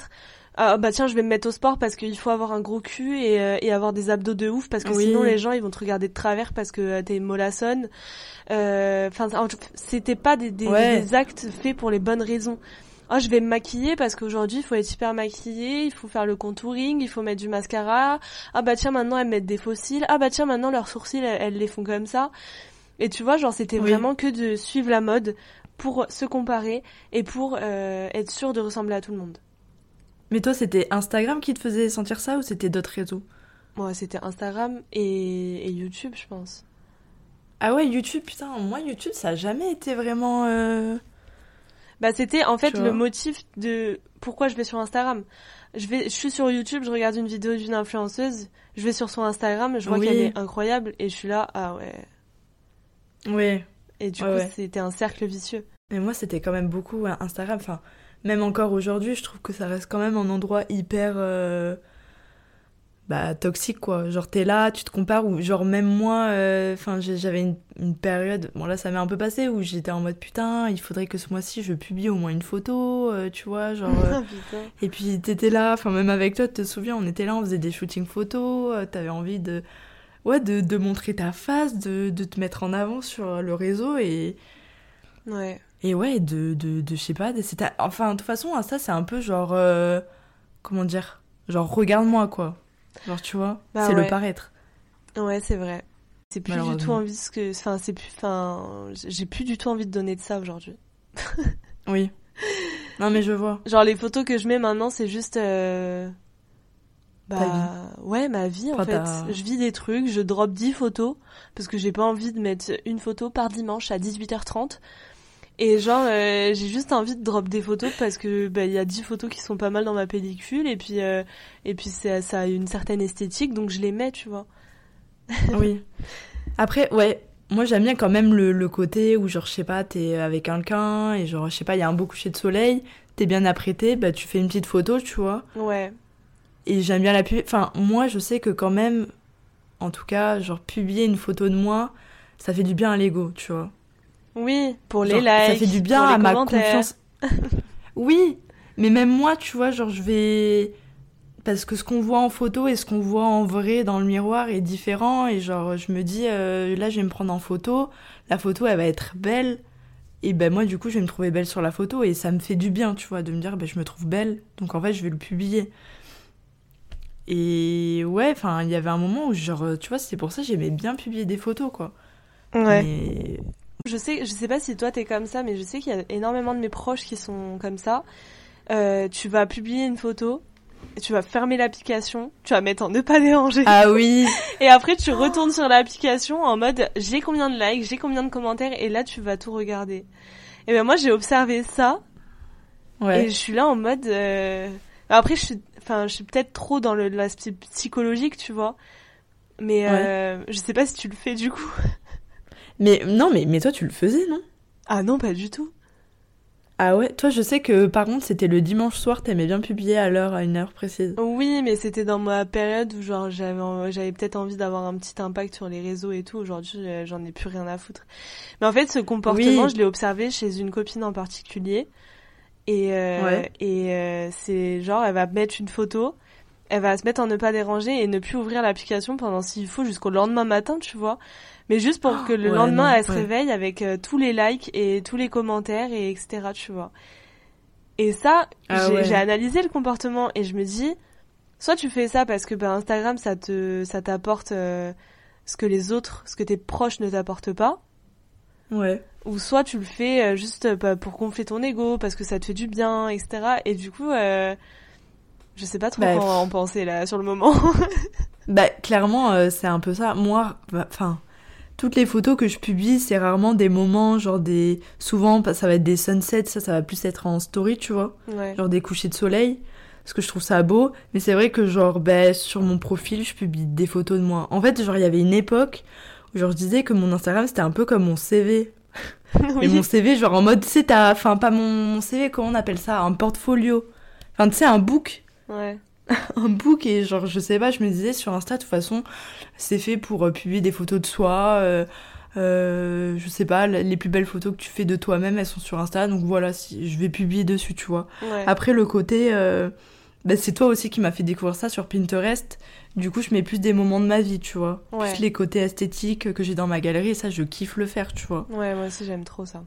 ah bah tiens je vais me mettre au sport parce qu'il faut avoir un gros cul et, euh, et avoir des abdos de ouf parce que Oui. sinon les gens ils vont te regarder de travers parce que euh, t'es mollassonne Euh, enfin en tout- c'était pas des, des, Ouais. des actes faits pour les bonnes raisons Oh, je vais me maquiller parce qu'aujourd'hui, il faut être hyper maquillé, il faut faire le contouring, il faut mettre du mascara. Ah bah tiens, maintenant elles mettent des faux cils. Ah bah tiens, maintenant leurs sourcils, elles, elles les font comme ça. Et tu vois, genre c'était Oui. vraiment que de suivre la mode pour se comparer et pour euh, être sûr de ressembler à tout le monde. Mais toi, c'était Instagram qui te faisait sentir ça ou c'était d'autres réseaux? Moi, c'était Instagram et, et YouTube, je pense. Ah ouais, YouTube, putain, moi, YouTube, ça a jamais été vraiment. euh, Bah c'était en fait le motif de pourquoi je vais sur Instagram. Je vais, je suis sur YouTube, je regarde une vidéo d'une influenceuse, je vais sur son Instagram, je vois Oui. qu'elle est incroyable et je suis là, ah ouais. Ouais. Et du Ouais, coup, ouais. c'était un cercle vicieux. Mais moi, c'était quand même beaucoup Instagram. Enfin, même encore aujourd'hui, je trouve que ça reste quand même un endroit hyper. euh, Bah, toxique, quoi. Genre, t'es là, tu te compares, ou genre, même moi, euh, enfin, j'avais une, une période, bon, là, ça m'est un peu passé, où j'étais en mode putain, il faudrait que ce mois-ci, je publie au moins une photo, euh, tu vois, genre. euh. Et puis t'étais là, enfin même avec toi, tu te souviens, on était là, on faisait des shootings photos, t'avais envie de, ouais, de, de montrer ta face, de, de te mettre en avant sur le réseau et, Ouais. et ouais, de, de, de je sais pas, enfin de toute façon, ça c'est un peu genre, comment dire, genre regarde-moi quoi, genre tu vois, Bah c'est ouais. le paraître. Ouais, c'est vrai. C'est plus du tout envie ce que, enfin, c'est plus, enfin, j'ai plus du tout envie de donner de ça aujourd'hui. Oui. Non mais je vois. Genre les photos que je mets maintenant, c'est juste, euh... bah, ouais, ma vie en Enfin, fait. Je vis des trucs, je drop 10 photos parce que j'ai pas envie de mettre une photo par dimanche à 18h30. Et genre, euh, j'ai juste envie de drop des photos parce que bah, il y a 10 photos qui sont pas mal dans ma pellicule et puis euh, et puis ça, ça a une certaine esthétique donc je les mets, tu vois. oui. Après, ouais, moi j'aime bien quand même le, le, côté où genre je sais pas, t'es avec quelqu'un et genre je sais pas, il y a un beau coucher de soleil, t'es bien apprêté, bah tu fais une petite photo, tu vois. Ouais. Et j'aime bien la publier. Enfin, moi je sais que quand même, en tout cas, genre publier une photo de moi, ça fait du bien à l'ego, tu vois. Oui, pour les likes. Ça fait du bien à ma confiance. oui, mais même moi, tu vois, genre je vais parce que ce qu'on voit en photo et ce qu'on voit en vrai dans le miroir est différent et genre je me dis euh, là je vais me prendre en photo, la photo elle va être belle et ben moi du coup je vais me trouver belle sur la photo et ça me fait du bien, tu vois, de me dire ben je me trouve belle donc en fait je vais le publier. Et ouais, enfin il y avait un moment où genre tu vois, c'est pour ça que j'aimais bien publier des photos quoi. Ouais. Mais je sais, je sais pas si toi t'es comme ça, mais je sais qu'il y a énormément de mes proches qui sont comme ça. Euh, tu vas publier une photo, tu vas fermer l'application, tu vas mettre en ne pas déranger. Ah oui. et après tu retournes sur l'application en mode j'ai combien de likes, j'ai combien de commentaires, et là tu vas tout regarder. Et ben moi j'ai observé ça. Ouais. Et je suis là en mode. Euh... Après je suis, enfin je suis peut-être trop dans l'aspect psychologique, tu vois. Mais euh, je sais pas si tu le fais du coup. Mais non, mais, mais toi, tu le faisais, non? Ah non, pas du tout. Ah ouais, toi je sais que par contre c'était le dimanche soir, t'aimais bien publier à l'heure, à une heure précise. Oui, mais c'était dans ma période où genre j'avais j'avais peut-être envie d'avoir un petit impact sur les réseaux et tout. Aujourd'hui j'en ai plus rien à foutre. Mais en fait ce comportement je l'ai observé chez une copine en particulier et euh, et euh, c'est genre elle va mettre une photo, elle va se mettre en ne pas déranger et ne plus ouvrir l'application pendant s'il faut jusqu'au lendemain matin, tu vois mais juste pour que le lendemain elle se réveille avec euh, tous les likes et tous les commentaires et etc tu vois. Et ça ah j'ai analysé le comportement et je me dis soit tu fais ça parce que ben, Instagram ça te ça t'apporte euh, ce que les autres ce que tes proches ne t'apportent pas. Ouais. Ou soit tu le fais euh, juste bah, pour gonfler ton ego parce que ça te fait du bien etc et du coup je sais pas trop bah, quoi en penser là sur le moment. Bah clairement c'est un peu ça. Moi enfin toutes les photos que je publie, c'est rarement des moments, genre des. Souvent, ça va être des sunsets, ça, ça va plus être en story, tu vois. Genre des couchers de soleil. Parce que je trouve ça beau. Mais c'est vrai que, genre, ben, sur mon profil, je publie des photos de moi. En fait, genre, il y avait une époque où, genre, je disais que mon Instagram, c'était un peu comme mon CV. Et mon CV, genre, en mode, tu sais, t'as. Enfin, pas mon CV, comment on appelle ça? Un portfolio. Enfin, tu sais, un book. Ouais. un book et genre je sais pas je me disais sur Insta de toute façon c'est fait pour euh, publier des photos de soi euh, euh, je sais pas les plus belles photos que tu fais de toi-même elles sont sur Insta donc voilà si je vais publier dessus tu vois. Après le côté bah, c'est toi aussi qui m'a fait découvrir ça sur Pinterest. Du coup je mets plus des moments de ma vie tu vois. Plus les côtés esthétiques que j'ai dans ma galerie et ça je kiffe le faire tu vois. Ouais moi aussi j'aime trop ça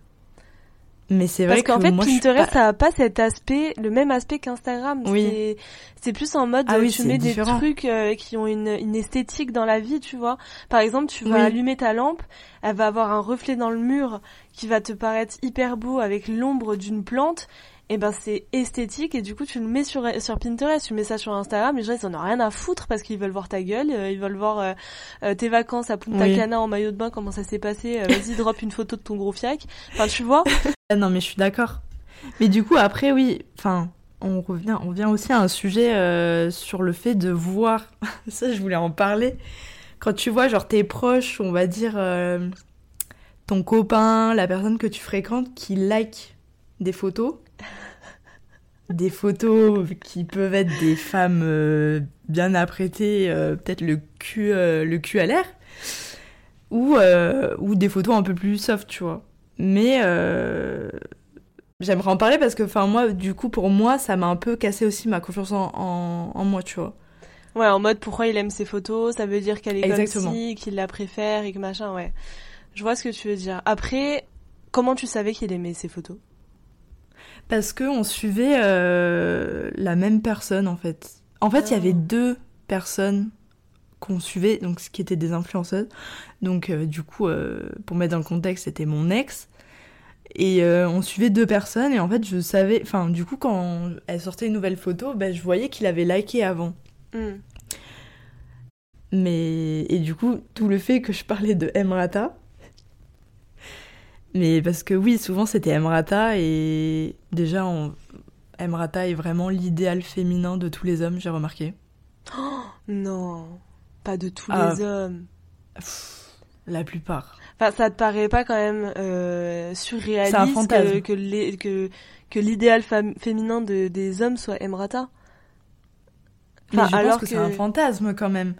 mais c'est vrai Parce qu'en fait, Pinterest, ça a pas cet aspect, le même aspect qu'Instagram. Oui. C'est plus en mode, ah oui, tu mets des trucs euh, qui ont une, une, esthétique dans la vie, tu vois. Par exemple, tu vas allumer ta lampe, elle va avoir un reflet dans le mur qui va te paraître hyper beau avec l'ombre d'une plante et ben c'est esthétique et du coup tu le mets sur sur Pinterest, tu mets ça sur Instagram, les gens ils en ont rien à foutre parce qu'ils veulent voir ta gueule, euh, ils veulent voir euh, euh, tes vacances à Punta Cana en maillot de bain, comment ça s'est passé, vas-y drop une photo de ton gros fiac. Enfin tu vois ah Non mais je suis d'accord. Mais du coup après oui, enfin on revient on vient aussi à un sujet sur le fait de voir ça je voulais en parler. Quand tu vois genre tes proches, on va dire ton copain, la personne que tu fréquentes qui like des photos des photos qui peuvent être des femmes euh, bien apprêtées, euh, peut-être le cul, euh, le cul à l'air, ou, ou des photos un peu plus soft, tu vois. Mais j'aimerais en parler parce que, enfin, moi, du coup, pour moi, ça m'a un peu cassé aussi ma confiance en, en, moi, tu vois. Ouais, en mode pourquoi il aime ses photos, ça veut dire qu'elle est Exactement. comme si, qu'il la préfère et que machin, ouais. Je vois ce que tu veux dire. Après, comment tu savais qu'il aimait ses photos? Parce que on suivait euh, la même personne en fait. En fait, il y avait ah. deux personnes qu'on suivait, donc ce qui étaient des influenceuses. Donc euh, du coup, euh, pour mettre dans le contexte, c'était mon ex. Et on suivait deux personnes et en fait, je savais, enfin du coup, quand elle sortait une nouvelle photo, ben, je voyais qu'il avait liké avant. Hmm. Mais et du coup, tout le fait que je parlais de Emrata, Mais parce que oui, souvent c'était Emrata et déjà, on... Emrata est vraiment l'idéal féminin de tous les hommes, j'ai remarqué. Oh, non, pas de tous Ah. les hommes. La plupart. Enfin, ça te paraît pas quand même euh, surréaliste un que, que, que, que l'idéal féminin de, des hommes soit Emrata? Mais Enfin, je alors pense que, c'est un fantasme quand même.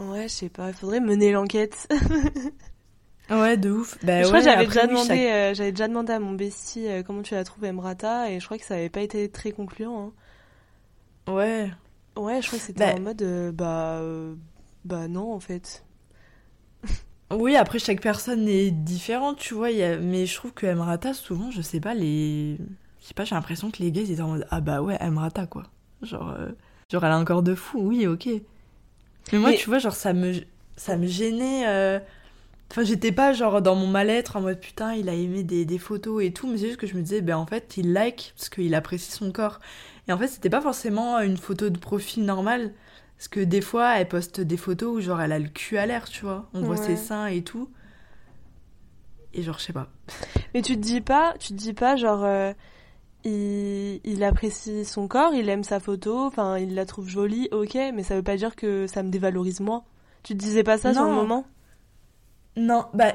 Ouais, je sais pas, il faudrait mener l'enquête. Ouais, de ouf. Bah je crois ouais, que j'avais déjà, oui, demandé, chaque- euh, j'avais déjà demandé à mon bestie euh, comment tu l'as trouvé Emrata et je crois que ça avait pas été très concluant. Hein. Ouais, je crois que c'était Bah- en mode euh, bah euh, bah non en fait. Oui, après chaque personne est différente, tu vois. y a- Mais je trouve que Emrata, souvent, je sais pas, les. Je sais pas, j'ai l'impression que les gars, ils étaient en mode Ah bah ouais, Emrata, quoi. Genre, euh, genre elle a un corps de fou, oui, ok. Mais moi, Mais- tu vois, genre, ça me, ça me gênait. Enfin, j'étais pas genre dans mon mal-être en mode putain, il a aimé des, des photos et tout, mais c'est juste que je me disais, ben en fait, il like parce qu'il apprécie son corps. Et en fait, c'était pas forcément une photo de profil normale. Parce que des fois, elle poste des photos où genre elle a le cul à l'air, tu vois. On voit ses seins et tout. Et genre, je sais pas. Mais tu te dis pas, tu te dis pas genre euh, il, il apprécie son corps, il aime sa photo, enfin il la trouve jolie, ok, mais ça veut pas dire que ça me dévalorise moi. Tu te disais pas ça sur le Non. moment? Non, bah.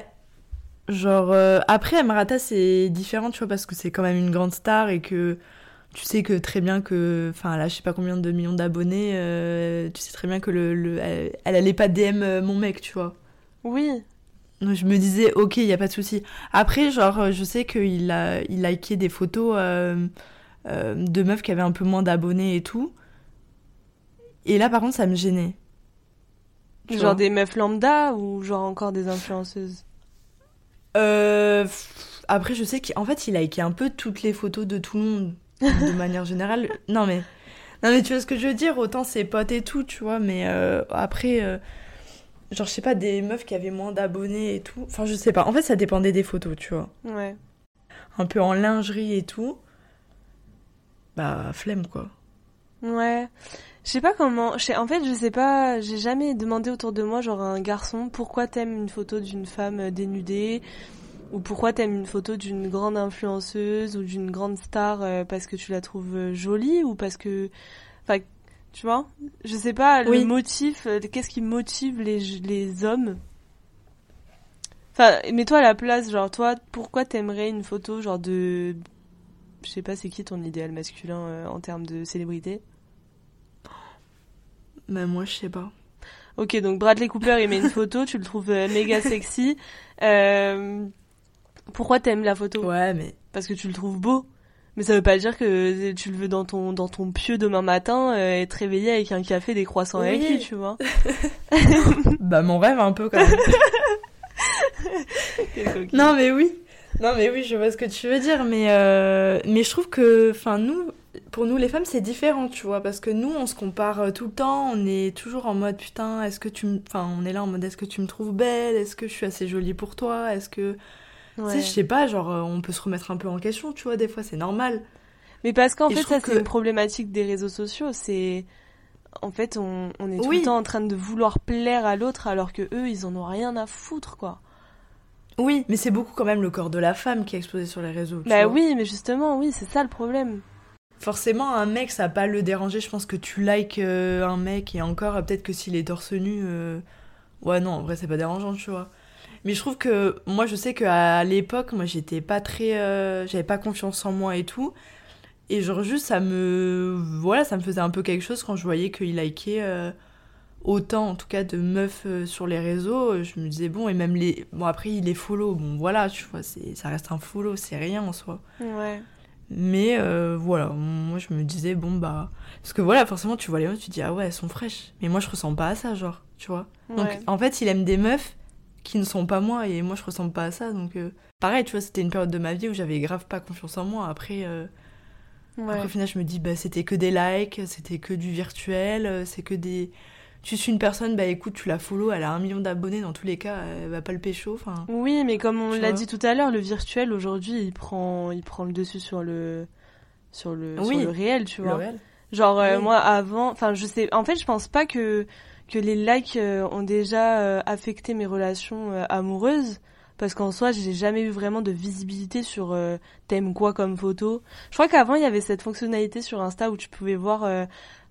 Genre, euh, après, Amarata, c'est différent, tu vois, parce que c'est quand même une grande star et que tu sais que très bien que. Enfin, a je sais pas combien de millions d'abonnés, euh, tu sais très bien que le, le- elle, elle allait pas DM euh, mon mec, tu vois. Oui. Donc je me disais, ok, il y a pas de souci. Après, genre, je sais qu'il a il likait des photos euh, de meufs qui avaient un peu moins d'abonnés et tout. Et là, par contre, ça me gênait. Genre vois. des meufs lambda ou genre encore des influenceuses Euh, après, je sais qu'en fait, il a liké un peu toutes les photos de tout le monde, de manière générale. Non, mais, non, mais tu vois ce que je veux dire? Autant ses potes et tout, tu vois, mais euh, après, euh, genre, je sais pas, des meufs qui avaient moins d'abonnés et tout. Enfin, je sais pas. En fait, ça dépendait des photos, tu vois. Ouais. Un peu en lingerie et tout. Bah, flemme, quoi. Ouais. Je sais pas comment. En fait, je sais pas. J'ai jamais demandé autour de moi, genre à un garçon, pourquoi t'aimes une photo d'une femme euh, dénudée? Ou pourquoi t'aimes une photo d'une grande influenceuse ou d'une grande star euh, parce que tu la trouves euh, jolie ou parce que. Enfin, tu vois? Je sais pas le motif. euh, Qu'est-ce qui motive les, les hommes? Enfin, mets-toi à la place, genre toi, pourquoi t'aimerais une photo genre de. Je sais pas, c'est qui ton idéal masculin euh, en termes de célébrité? Bah, moi, je sais pas. Ok, donc Bradley Cooper, il met une photo, tu le trouves euh, méga sexy. Euh, pourquoi t'aimes la photo? Ouais, mais. Parce que tu le trouves beau. Mais ça veut pas dire que tu le veux dans ton dans ton pieu demain matin euh, et te réveiller avec un café, des croissants avec Oui. lui, tu vois. Bah, mon rêve, un peu, quand même. Non, mais oui. Non, mais oui, je vois ce que tu veux dire. Mais, euh, mais je trouve que, enfin, nous, pour nous, les femmes, c'est différent, tu vois. Parce que nous, on se compare euh, tout le temps. On est toujours en mode, putain, est-ce que tu me. Enfin, on est là en mode, est-ce que tu me trouves belle? Est-ce que je suis assez jolie pour toi? Est-ce que. Ouais. Tu sais, je sais pas, genre, euh, on peut se remettre un peu en question, tu vois, des fois, c'est normal. Mais parce qu'en fait, ça c'est une problématique des réseaux sociaux. C'est en fait, on, on est tout Oui. le temps en train de vouloir plaire à l'autre alors que eux, ils en ont rien à foutre, quoi. Oui, mais c'est beaucoup quand même le corps de la femme qui est exposé sur les réseaux. tu Bah vois. oui, mais justement, oui, c'est ça le problème. Forcément, un mec, ça va pas le déranger. Je pense que tu likes euh, un mec et encore, peut-être que s'il est torse nu, euh, ouais, non, en vrai, c'est pas dérangeant, tu vois. Mais je trouve que moi, je sais qu'à l'époque, moi, j'étais pas très, euh, j'avais pas confiance en moi et tout. Et genre juste, ça me, voilà, ça me faisait un peu quelque chose quand je voyais qu'il likait autant, en tout cas, de meufs sur les réseaux. Je me disais bon, et même les, bon après, il est follow, bon voilà, tu vois, ça reste un follow, c'est rien en soi. Ouais. Mais euh, voilà, moi je me disais, bon bah. Parce que voilà, forcément, tu vois les meufs, tu te dis, ah ouais, elles sont fraîches. Mais moi je ressens pas à ça, genre, tu vois. Donc en fait, il aime des meufs qui ne sont pas moi et moi je ressemble pas à ça. Donc euh, pareil, tu vois, c'était une période de ma vie où j'avais grave pas confiance en moi. Après, euh, Ouais. après au final, je me dis, bah c'était que des likes, c'était que du virtuel, c'est que des. Tu suis une personne, bah écoute, tu la follow, elle a un million d'abonnés, dans tous les cas, elle va pas le pécho. Enfin, Oui, mais comme on l'a dit tout à l'heure, le virtuel aujourd'hui, il prend, il prend le dessus sur le, sur le, Oui. sur le réel, tu le vois. réel. Genre euh, moi avant, enfin je sais, en fait je pense pas que que les likes euh, ont déjà euh, affecté mes relations euh, amoureuses Parce qu'en soi, j'ai jamais eu vraiment de visibilité sur euh, t'aimes quoi comme photo. Je crois qu'avant, il y avait cette fonctionnalité sur Insta où tu pouvais voir euh,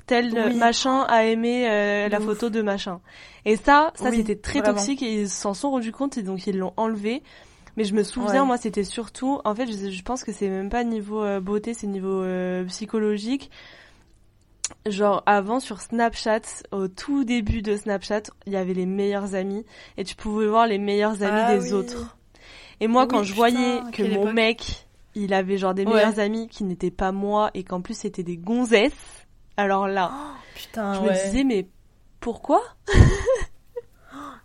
tel Oui. machin a aimé euh, la ouf. photo de machin. Et ça, ça Oui, c'était très vraiment. toxique et ils s'en sont rendus compte et donc ils l'ont enlevé. Mais je me souviens, Ouais. moi, c'était surtout, en fait, je, je pense que c'est même pas niveau euh, beauté, c'est niveau euh, psychologique. Genre avant sur Snapchat, au tout début de Snapchat, il y avait les meilleurs amis et tu pouvais voir les meilleurs amis Ah des oui. autres. Et moi, quand je putain, voyais que mon époque. mec, il avait genre des Ouais. meilleurs amis qui n'étaient pas moi et qu'en plus c'était des gonzesses, alors là, Putain, je ouais. me disais mais pourquoi?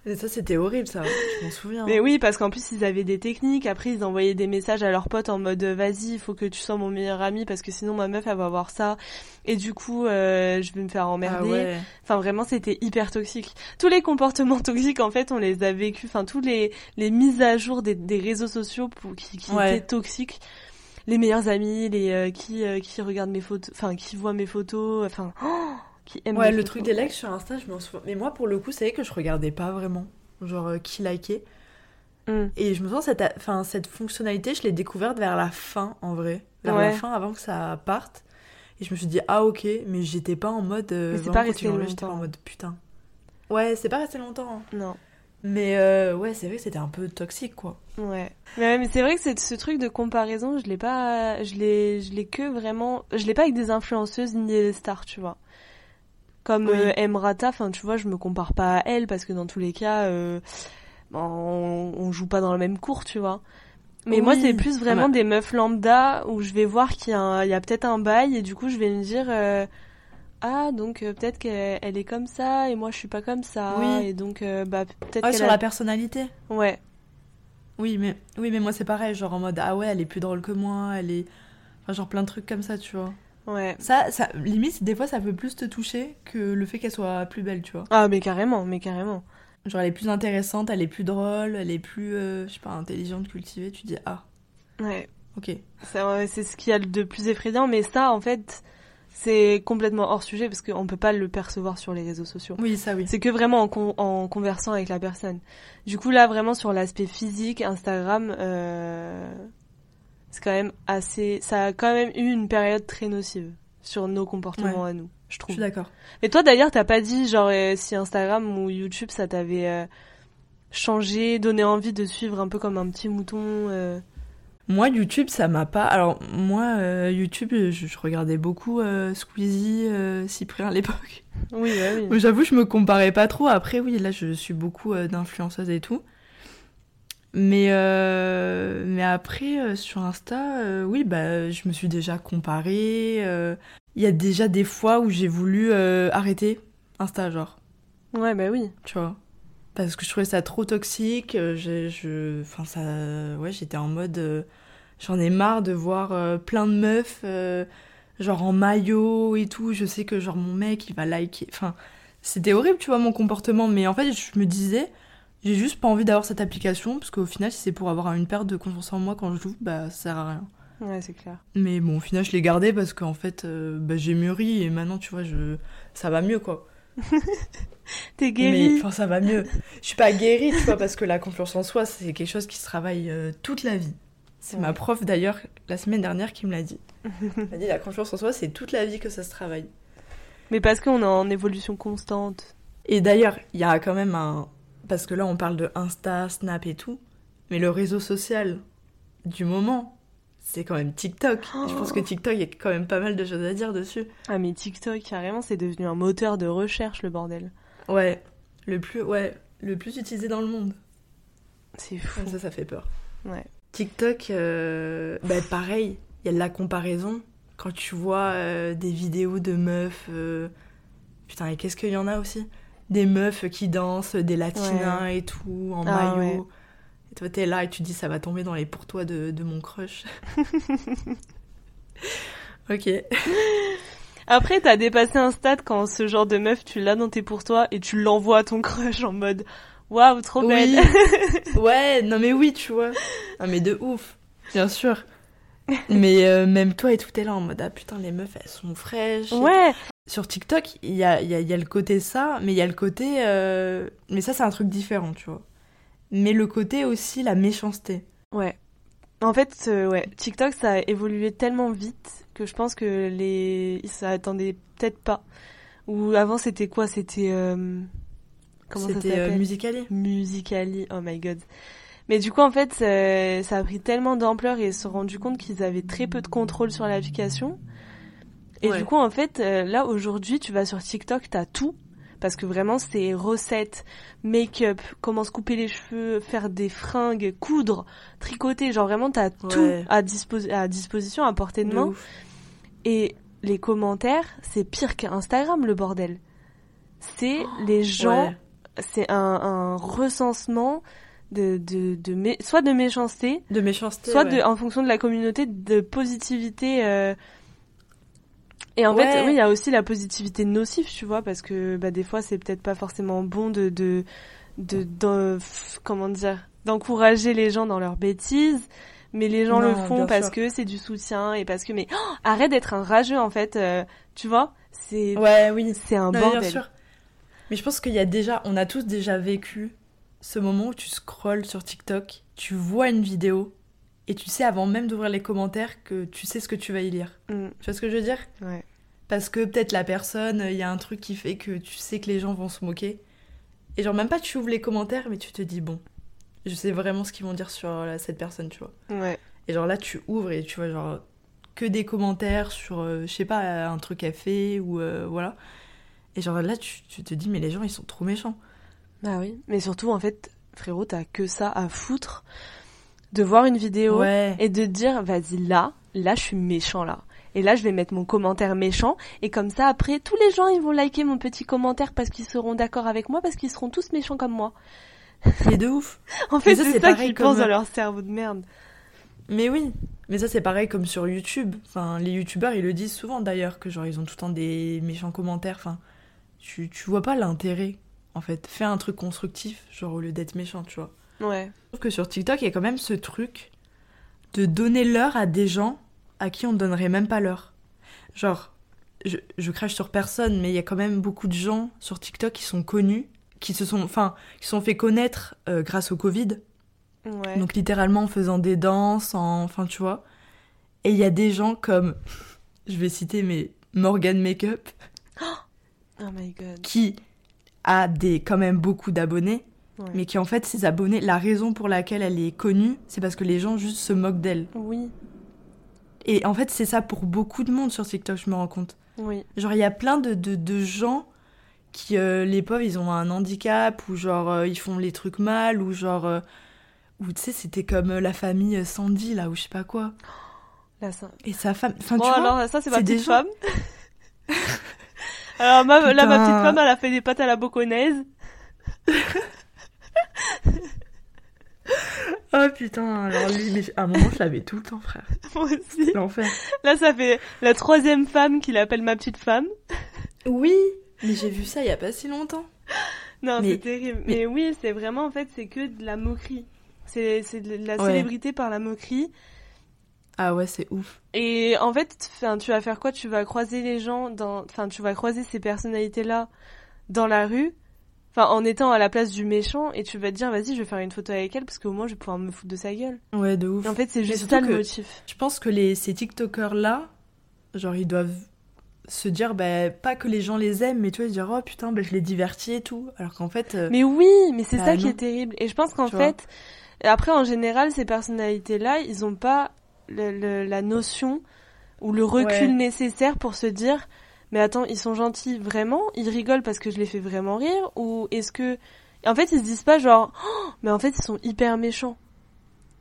Et ça, c'était horrible, ça. Je m'en souviens. Mais oui, parce qu'en plus ils avaient des techniques. Après ils envoyaient des messages à leurs potes en mode euh, vas-y, il faut que tu sois mon meilleur ami parce que sinon ma meuf elle va voir ça et du coup euh, je vais me faire Ah emmerder. ouais. Enfin vraiment c'était hyper toxique. Tous les comportements toxiques en fait on les a vécus. Enfin tous les les mises à jour des, des réseaux sociaux pour, qui, qui Ouais. étaient toxiques. Les meilleurs amis, les euh, qui euh, qui regardent mes photos, enfin qui voient mes photos, enfin oh, qui aiment Ouais, le photos. truc des likes sur Insta, je m'en souviens. Mais moi, pour le coup, c'est que je regardais pas vraiment. Genre, euh, qui likait. Mm. Et je me sens, cette, enfin, cette fonctionnalité, je l'ai découverte vers la fin, en vrai. Vers la fin, avant que ça parte. Et je me suis dit, ah ok, mais j'étais pas en mode. Mais c'est pas resté enlevait, J'étais pas en longtemps. mode putain. Ouais, c'est pas resté longtemps. hein. Non. Mais euh, ouais, c'est vrai que c'était un peu toxique, quoi. Ouais. Mais, ouais, mais c'est vrai que c'est ce truc de comparaison, je l'ai pas, je l'ai, je l'ai que vraiment, je l'ai pas avec des influenceuses ni des stars, tu vois. Comme Oui. euh, Emrata, enfin tu vois, je me compare pas à elle parce que dans tous les cas, euh, bon, on, on joue pas dans le même cours, tu vois. Mais moi c'est plus vraiment Ah bah. des meufs lambda où je vais voir qu'il y a, a peut-être un bail et du coup je vais me dire. Ah donc euh, peut-être qu'elle elle est comme ça et moi je suis pas comme ça Oui. et donc euh, bah peut-être Ouais, sur a- la personnalité. ouais Oui, mais, oui, mais moi, c'est pareil. Genre en mode, ah ouais, elle est plus drôle que moi, elle est. Enfin, genre plein de trucs comme ça, tu vois. ouais Ça, ça, limite, des fois, ça peut plus te toucher que le fait qu'elle soit plus belle, tu vois. ah mais carrément mais carrément Genre, elle est plus intéressante, elle est plus drôle, elle est plus, euh, je sais pas, intelligente, cultivée. Tu dis, ah, ouais ok. C'est ce qu'il y a de plus effrayant, mais ça, en fait, c'est complètement hors sujet parce qu'on peut pas le percevoir sur les réseaux sociaux. Oui, ça, oui. C'est que vraiment en, con- en conversant avec la personne. Du coup, là, vraiment sur l'aspect physique, Instagram, euh, c'est quand même assez. Ça a quand même eu une période très nocive sur nos comportements à nous, je Je trouve. suis d'accord. Mais toi, d'ailleurs, t'as pas dit, genre, euh, si Instagram ou YouTube, ça t'avait euh, changé, donné envie de suivre un peu comme un petit mouton. Euh, Moi, YouTube, ça m'a pas. Alors, moi, euh, YouTube, je, je regardais beaucoup euh, Squeezie, euh, Cyprien à l'époque. Oui, oui. J'avoue, je me comparais pas trop. Après, oui, là, je suis beaucoup euh, d'influenceuses et tout. Mais, euh, mais après, euh, sur Insta, euh, oui, bah, je me suis déjà comparée. euh, Il y a déjà des fois où j'ai voulu euh, arrêter Insta, genre, Ouais, bah oui. tu vois. Parce que je trouvais ça trop toxique. euh, j'ai- je, enfin, ça, ouais, j'étais en mode, euh, j'en ai marre de voir euh, plein de meufs, euh, genre en maillot et tout. Je sais que genre mon mec, il va liker. Enfin, c'était horrible, tu vois, mon comportement. Mais en fait, je me disais, j'ai juste pas envie d'avoir cette application parce qu'au final, si c'est pour avoir une perte de confiance en moi quand je joue, bah, ça sert à rien. Ouais, c'est clair. Mais bon, au final, je l'ai gardé parce qu'en fait, bah, j'ai mûri et maintenant, tu vois, je, ça va mieux, quoi. T'es Mais guérie. enfin, ça va mieux. Je suis pas guérie, tu vois, parce que la confiance en soi, c'est quelque chose qui se travaille euh, toute la vie. C'est Ouais. ma prof d'ailleurs la semaine dernière qui me l'a dit. Elle m'a dit la confiance en soi, c'est toute la vie que ça se travaille. Mais parce qu'on est en évolution constante. Et d'ailleurs, il y a quand même un parce que là on parle de Insta, Snap et tout, mais le réseau social du moment, c'est quand même TikTok. Je pense que TikTok, il y a quand même pas mal de choses à dire dessus. Ah, mais TikTok, carrément, c'est devenu un moteur de recherche, le bordel. Ouais, le plus ouais, le plus utilisé dans le monde. C'est fou. Ça ça fait peur. Ouais. TikTok, euh, bah pareil, il y a de la comparaison. Quand tu vois euh, des vidéos de meufs, euh, putain, et qu'est-ce qu'il y en a aussi? Des meufs qui dansent, des latinas et tout, en Ah, maillot. ouais. Et toi, t'es là et tu dis, ça va tomber dans les pourtois de, de mon crush. ok. Après, t'as dépassé un stade quand ce genre de meuf, tu l'as dans tes pour toi et tu l'envoies à ton crush en mode waouh, trop belle. Oui. ouais, non mais oui, tu vois. Ah mais de ouf, bien sûr. Mais euh, même toi et tout, t'es là en mode, ah putain, les meufs, elles sont fraîches. Ouais. Sur TikTok, il y a, y, a, y a le côté ça, mais il y a le côté. euh, Mais ça, c'est un truc différent, tu vois. Mais le côté aussi la méchanceté. Ouais. En fait, euh, ouais, TikTok ça a évolué tellement vite que je pense que les ça attendait peut-être pas. Ou avant c'était quoi? C'était euh, comment ça euh, s'appelle? Musical.ly. Musically. Oh my god. Mais du coup en fait ça, ça a pris tellement d'ampleur et ils se sont rendus compte qu'ils avaient très peu de contrôle sur l'application. Et Ouais. du coup en fait euh, là aujourd'hui tu vas sur TikTok t'as tout parce que vraiment c'est recettes, make-up, comment se couper les cheveux, faire des fringues, coudre, tricoter, genre vraiment t'as tout à, dispo- à disposition, à portée de De main. ouf. Et les commentaires, c'est pire qu'Instagram le bordel. C'est les gens, Ouais. c'est un, un recensement de, de, de mé- soit de méchanceté, De méchanceté. soit ouais. de, en fonction de la communauté, de positivité. euh, Et en Ouais. fait, oui, il y a aussi la positivité nocive, tu vois, parce que bah, des fois, c'est peut-être pas forcément bon de, de, de, de- comment dire, d'encourager les gens dans leurs bêtises. Mais les gens le font parce sûr. que c'est du soutien et parce que mais oh, arrête d'être un rageux en fait, euh, tu vois, c'est Ouais, oui. c'est un Non, bordel. bien sûr. Mais je pense qu'il y a déjà, on a tous déjà vécu ce moment où tu scrolles sur TikTok, tu vois une vidéo et tu sais avant même d'ouvrir les commentaires que tu sais ce que tu vas y lire. Mm, Tu vois ce que je veux dire? Ouais. Parce que peut-être la personne, il y a un truc qui fait que tu sais que les gens vont se moquer. Et genre même pas tu ouvres les commentaires mais tu te dis bon, je sais vraiment ce qu'ils vont dire sur euh, cette personne, tu vois. Ouais. Et genre là, tu ouvres et tu vois genre que des commentaires sur, euh, je sais pas, un truc à fait ou euh, voilà. Et genre là, tu, tu te dis, mais les gens, ils sont trop méchants. Bah oui, mais surtout en fait, frérot, t'as que ça à foutre de voir une vidéo Ouais. et de dire vas-y là, là je suis méchant là. Et là je vais mettre mon commentaire méchant et comme ça après tous les gens ils vont liker mon petit commentaire parce qu'ils seront d'accord avec moi parce qu'ils seront tous méchants comme moi. Mais de ouf. En fait ça, c'est c'est ça pareil qu'ils comme- pensent dans leur cerveau de merde. Mais oui. Mais ça, c'est pareil comme sur YouTube. Enfin, les YouTubeurs, ils le disent souvent d'ailleurs, que genre, ils ont tout le temps des méchants commentaires. Enfin, tu, tu vois pas l'intérêt, en fait. Fais un truc constructif, genre, au lieu d'être méchant, tu vois. Ouais. Je trouve que sur TikTok, il y a quand même ce truc de donner l'heure à des gens à qui on donnerait même pas l'heure. Genre, je, je crache sur personne, mais il y a quand même beaucoup de gens sur TikTok qui sont connus, qui se sont, enfin, qui se sont fait connaître euh, grâce au Covid. Ouais. Donc littéralement en faisant des danses, en... enfin tu vois. Et il y a des gens comme, je vais citer mais Morgan Makeup, Oh my god. qui a des quand même beaucoup d'abonnés, Ouais. mais qui en fait ses abonnés, la raison pour laquelle elle est connue, c'est parce que les gens juste se moquent d'elle. Oui. Et en fait c'est ça pour beaucoup de monde sur TikTok, je me rends compte. Oui. Genre il y a plein de, de, de gens qui, euh, les pauvres, ils ont un handicap, ou genre euh, ils font les trucs mal, ou genre... euh, ou tu sais, c'était comme la famille Sandy, là, ou je sais pas quoi. Là ça. Et sa femme... Enfin, Bon tu vois, alors ça c'est ma des petite gens- femme. alors ma, là ma petite femme elle a fait des pâtes à la boconaise. Oh putain, alors lui, mais à un moment, je l'avais tout le temps, frère. Moi aussi. L'enfer. Là ça fait la troisième femme qui l'appelle ma petite femme. Oui, mais j'ai vu ça il y a pas si longtemps. Non, Mais- c'est terrible. Mais, oui, c'est vraiment, en fait, c'est que de la moquerie. C'est c'est de la Ouais. célébrité par la moquerie. Ah ouais, c'est ouf. Et en fait, tu vas faire quoi? Tu vas croiser les gens dans... Enfin, tu vas croiser ces personnalités-là dans la rue, enfin, en étant à la place du méchant, et tu vas te dire, vas-y, je vais faire une photo avec elle, parce qu'au moins, je vais pouvoir me foutre de sa gueule. Ouais, de ouf. Et en fait, c'est juste ça le motif. Je pense que les, ces TikTokers-là, genre, ils doivent se dire, bah, pas que les gens les aiment, mais tu vois, se dire, oh putain, bah, je les divertis et tout. Alors qu'en fait, euh, Mais oui, mais c'est Bah ça qui est terrible. Et je pense qu'en fait, après, en général, ces personnalités-là, ils ont pas le- le- la notion ou le recul Ouais. nécessaire pour se dire, mais attends, ils sont gentils vraiment? Ils rigolent parce que je les fais vraiment rire? Ou est-ce que... En fait, ils se disent pas genre, Oh, mais en fait, ils sont hyper méchants.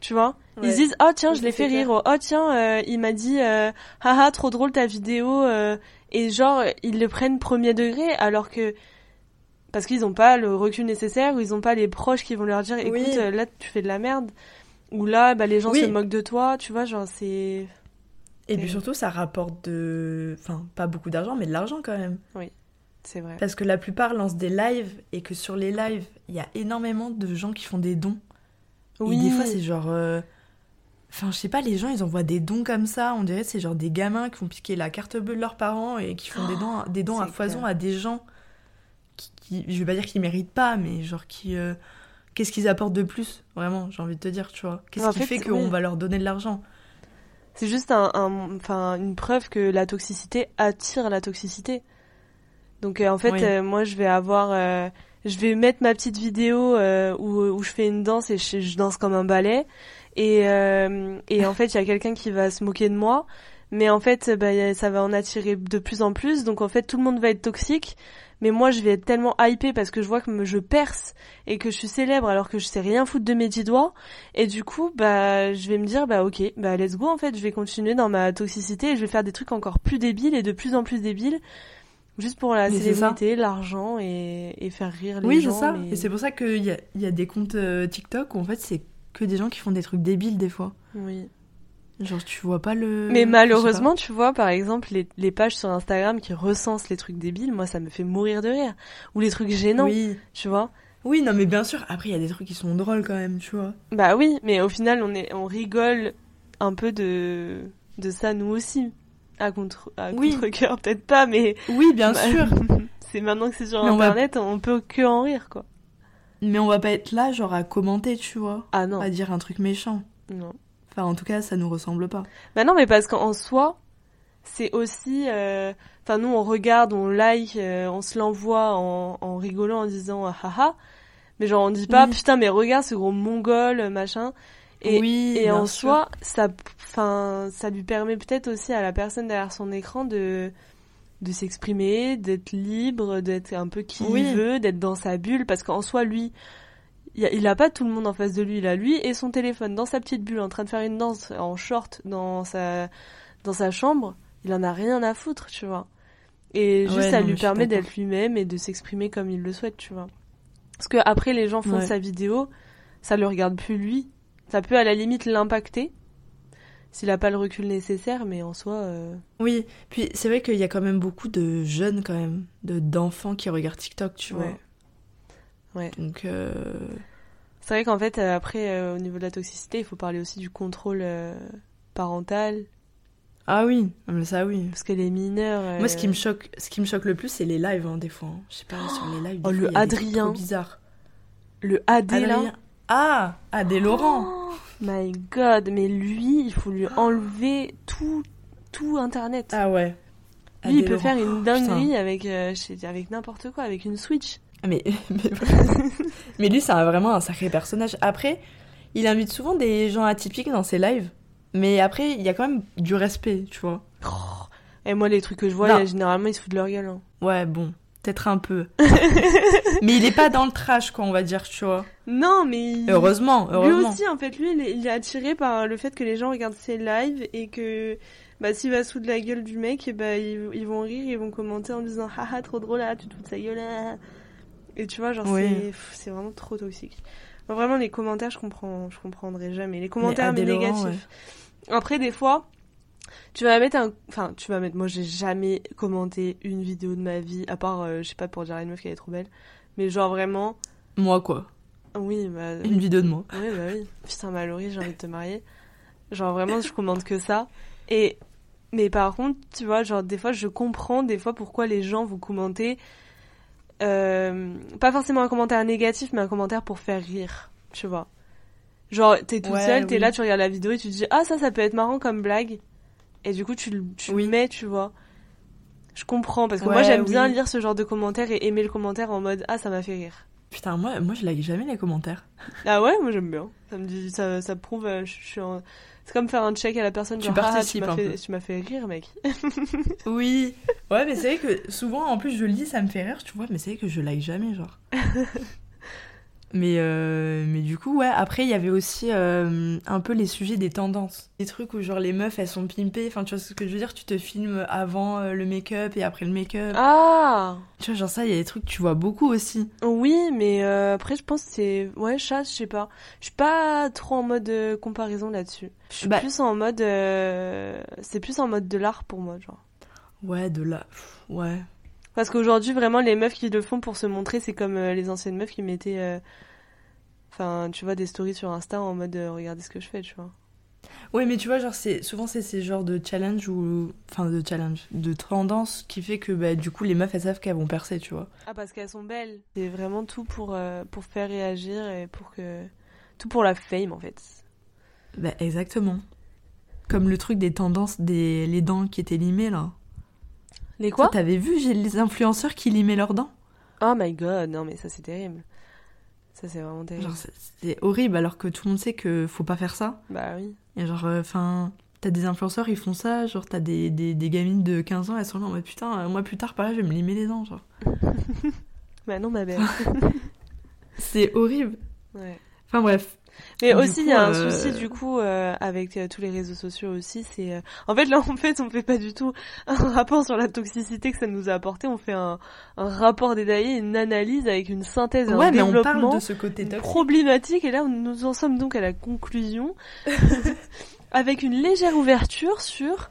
Tu vois? Ils se disent, oh tiens, je l'ai fait clair. rire. Oh tiens, euh, il m'a dit, euh, haha, trop drôle ta vidéo. euh, et genre, ils le prennent premier degré alors que parce qu'ils n'ont pas le recul nécessaire ou ils n'ont pas les proches qui vont leur dire écoute Oui. euh, là tu fais de la merde ou là bah, les gens Oui. se moquent de toi tu vois genre c'est et puis surtout, ça rapporte de. Enfin, pas beaucoup d'argent, mais de l'argent quand même. c'est vrai Parce que la plupart lancent des lives et que sur les lives, il y a énormément de gens qui font des dons. oui Et des fois, c'est genre. euh, Enfin, je sais pas, les gens, ils envoient des dons comme ça. On dirait que c'est genre des gamins qui vont piquer la carte bleue de leurs parents et qui font des dons, des dons à foison à des gens qui, qui- je vais pas dire qu'ils méritent pas, mais genre qui, euh, qu'est-ce qu'ils apportent de plus, vraiment, j'ai envie de te dire, tu vois. Qu'est-ce qui fait, fait qu'on oui. va leur donner de l'argent? C'est juste un, un- enfin, une preuve que la toxicité attire la toxicité. Donc euh, en fait, Oui. euh, moi je vais avoir, euh, je vais mettre ma petite vidéo euh, où, où je fais une danse et je, je danse comme un ballet. Et, euh, et en fait, il y a quelqu'un qui va se moquer de moi. Mais en fait, bah, ça va en attirer de plus en plus. Donc en fait, tout le monde va être toxique. Mais moi, je vais être tellement hypée parce que je vois que je perce et que je suis célèbre alors que je sais rien foutre de mes dix doigts. Et du coup, bah, je vais me dire, bah, ok, bah, let's go, en fait, je vais continuer dans ma toxicité et je vais faire des trucs encore plus débiles et de plus en plus débiles. Juste pour la Mais célébrité, l'argent et, et faire rire les Oui, gens. c'est ça. mais- Et c'est pour ça qu'il y a, y a des comptes euh, TikTok où en fait c'est que des gens qui font des trucs débiles des fois. Oui. Genre tu vois pas le. Mais malheureusement, tu vois, par exemple, les, les pages sur Instagram qui recensent les trucs débiles, moi, ça me fait mourir de rire. Ou les trucs gênants, Oui. tu vois. Oui, non mais bien sûr. Après il y a des trucs qui sont drôles quand même, tu vois. Bah oui, mais au final, on, est, on rigole un peu de, de ça, nous aussi. À contre, à Oui. contre-cœur, peut-être pas, mais Oui, bien Bah, sûr. c'est maintenant que c'est sur Mais on va- Internet, on peut que en rire, quoi. Mais on va pas être là genre à commenter, tu vois. Ah non, À dire un truc méchant. non. Enfin en tout cas ça nous ressemble pas. Bah non, mais parce qu'en soi, c'est aussi... euh, Enfin, nous, on regarde, on like, euh, on se l'envoie en, en rigolant, en disant ah ah ah. Mais genre, on dit pas, Oui. putain, mais regarde ce gros mongol, machin. Et, oui. et en sûr. soi, ça, enfin, ça lui permet peut-être aussi à la personne derrière son écran de, de s'exprimer, d'être libre, d'être un peu qui Oui. il veut, d'être dans sa bulle, parce qu'en soi, lui, il a, pas tout le monde en face de lui, il a lui et son téléphone dans sa petite bulle en train de faire une danse en short dans sa, dans sa chambre, il en a rien à foutre, tu vois. Et juste, Ouais, ça non, lui permet d'être lui-même et de s'exprimer comme il le souhaite, tu vois. Parce que après, les gens font Ouais. sa vidéo, ça le regarde plus lui. Ça peut à la limite l'impacter s'il a pas le recul nécessaire, mais en soi, euh, Oui, puis c'est vrai qu'il y a quand même beaucoup de jeunes quand même, de d'enfants qui regardent TikTok, tu Ouais. vois. Ouais. Donc euh, c'est vrai qu'en fait, euh, après, euh, au niveau de la toxicité, il faut parler aussi du contrôle parental, ah oui, ça oui. parce que les mineurs. Moi, ce qui me choque, ce qui me choque le plus, c'est les lives, hein, des fois. hein. Je sais pas, sur les lives, Oh, fois, le Adrien. trop bizarres. le AD là. Ah, Laurent. Oh my god, mais lui, il faut lui enlever tout, tout internet. Ah ouais. lui, il peut Laurent. faire une Oh, dinguerie avec, euh, je sais- avec n'importe quoi, avec une Switch. Putain. Mais, mais, mais lui, c'est vraiment un sacré personnage. Après, il invite souvent des gens atypiques dans ses lives. Mais après, il y a quand même du respect, tu vois. Et moi, les trucs que je vois, là, généralement, ils se foutent de leur gueule. hein. Ouais, bon, peut-être un peu. mais il est pas dans le trash, quoi, on va dire, tu vois. Non, mais il- Heureusement, lui heureusement. aussi, en fait, lui, il est, il est attiré par le fait que les gens regardent ses lives et que bah, s'il va se foutre de la gueule du mec, et bah, ils, ils vont rire, ils vont commenter en disant haha, trop drôle, là, tu te fous de sa gueule. là. Et tu vois, genre, Oui. c'est vraiment trop toxique. Vraiment, les commentaires, je comprends, je comprendrai jamais. Les commentaires mais négatifs. Après, des fois, tu vas mettre un. Enfin, tu vas mettre. Moi, j'ai jamais commenté une vidéo de ma vie, à part, euh, je sais pas, pour dire à une meuf qu'elle est trop belle. Mais genre, vraiment. Moi, quoi. Oui, bah. oui. Une vidéo de moi. Oui, bah oui. Putain, Mallory, j'ai envie de te marier. Genre, vraiment, je commande que ça. Et. Mais par contre, tu vois, genre, des fois, je comprends des fois pourquoi les gens vous commenter. Euh, pas forcément un commentaire négatif, mais un commentaire pour faire rire. Tu vois. Genre, t'es tout Ouais, seul, t'es oui. là, tu regardes la vidéo et tu te dis, ah, ça, ça peut être marrant comme blague. Et du coup, tu, le- tu Oui. le mets, tu vois. Je comprends, parce que moi, j'aime bien lire ce genre de commentaires et aimer le commentaire en mode, ah, ça m'a fait rire. Putain, moi, moi je like jamais les commentaires. Ah ouais, moi j'aime bien. Ça me dit, ça, ça prouve, euh, je, je suis en- c'est comme faire un check à la personne. Tu genre, ah, participes tu m'as un fait, peu. tu m'as fait rire, mec. Oui. Ouais, mais c'est vrai que souvent, en plus, je lis, ça me fait rire, tu vois, mais c'est vrai que je like jamais, genre. mais, euh, mais du coup, ouais, après, il y avait aussi euh, un peu les sujets des tendances. Des trucs où, genre, les meufs, elles sont pimpées. Enfin, tu vois ce que je veux dire? Tu te filmes avant euh, le make-up et après le make-up. Ah Tu vois, genre ça, il y a des trucs que tu vois beaucoup aussi. Oui, mais après je pense que c'est ouais chasse, je sais pas. Je suis pas trop en mode comparaison là-dessus. Je suis Bah- plus en mode, c'est plus en mode de l'art pour moi, genre. Ouais, de pff, Ouais. Parce qu'aujourd'hui vraiment les meufs qui le font pour se montrer, c'est comme euh, les anciennes meufs qui mettaient, euh, enfin tu vois des stories sur Insta en mode euh, regardez ce que je fais, tu vois. Oui, mais tu vois, genre, c'est souvent c'est ces genres de challenge ou. Enfin, de challenge, de tendance qui fait que bah, du coup, les meufs elles savent qu'elles vont percer, tu vois. Ah, parce qu'elles sont belles. C'est vraiment tout pour, euh, pour faire réagir et pour que. Tout pour la fame en fait. Bah, exactement. Comme le truc des tendances des les dents qui étaient limées là. Les quoi T'avais vu j'ai les influenceurs qui limaient leurs dents? Oh my god, non mais ça c'est terrible. Ça c'est vraiment terrible. Genre, c'est- horrible alors que tout le monde sait que faut pas faire ça. Bah oui. Et genre, enfin, t'as des influenceurs, ils font ça. Genre, t'as des, des, des gamines de 15 ans, elles sont là en mode putain, un mois plus tard, par là, je vais me limer les dents. Genre, Bah non ma belle. c'est horrible. ouais. Enfin bref. Mais Du aussi, il y a un euh, souci du coup euh, avec euh, tous les réseaux sociaux aussi. C'est euh, en fait là, en fait, on fait pas du tout un rapport sur la toxicité que ça nous a apporté. On fait un, un rapport détaillé, une analyse avec une synthèse, Ouais, un mais on développement parle de ce côté problématique. Et là, nous en sommes donc à la conclusion avec une légère ouverture sur.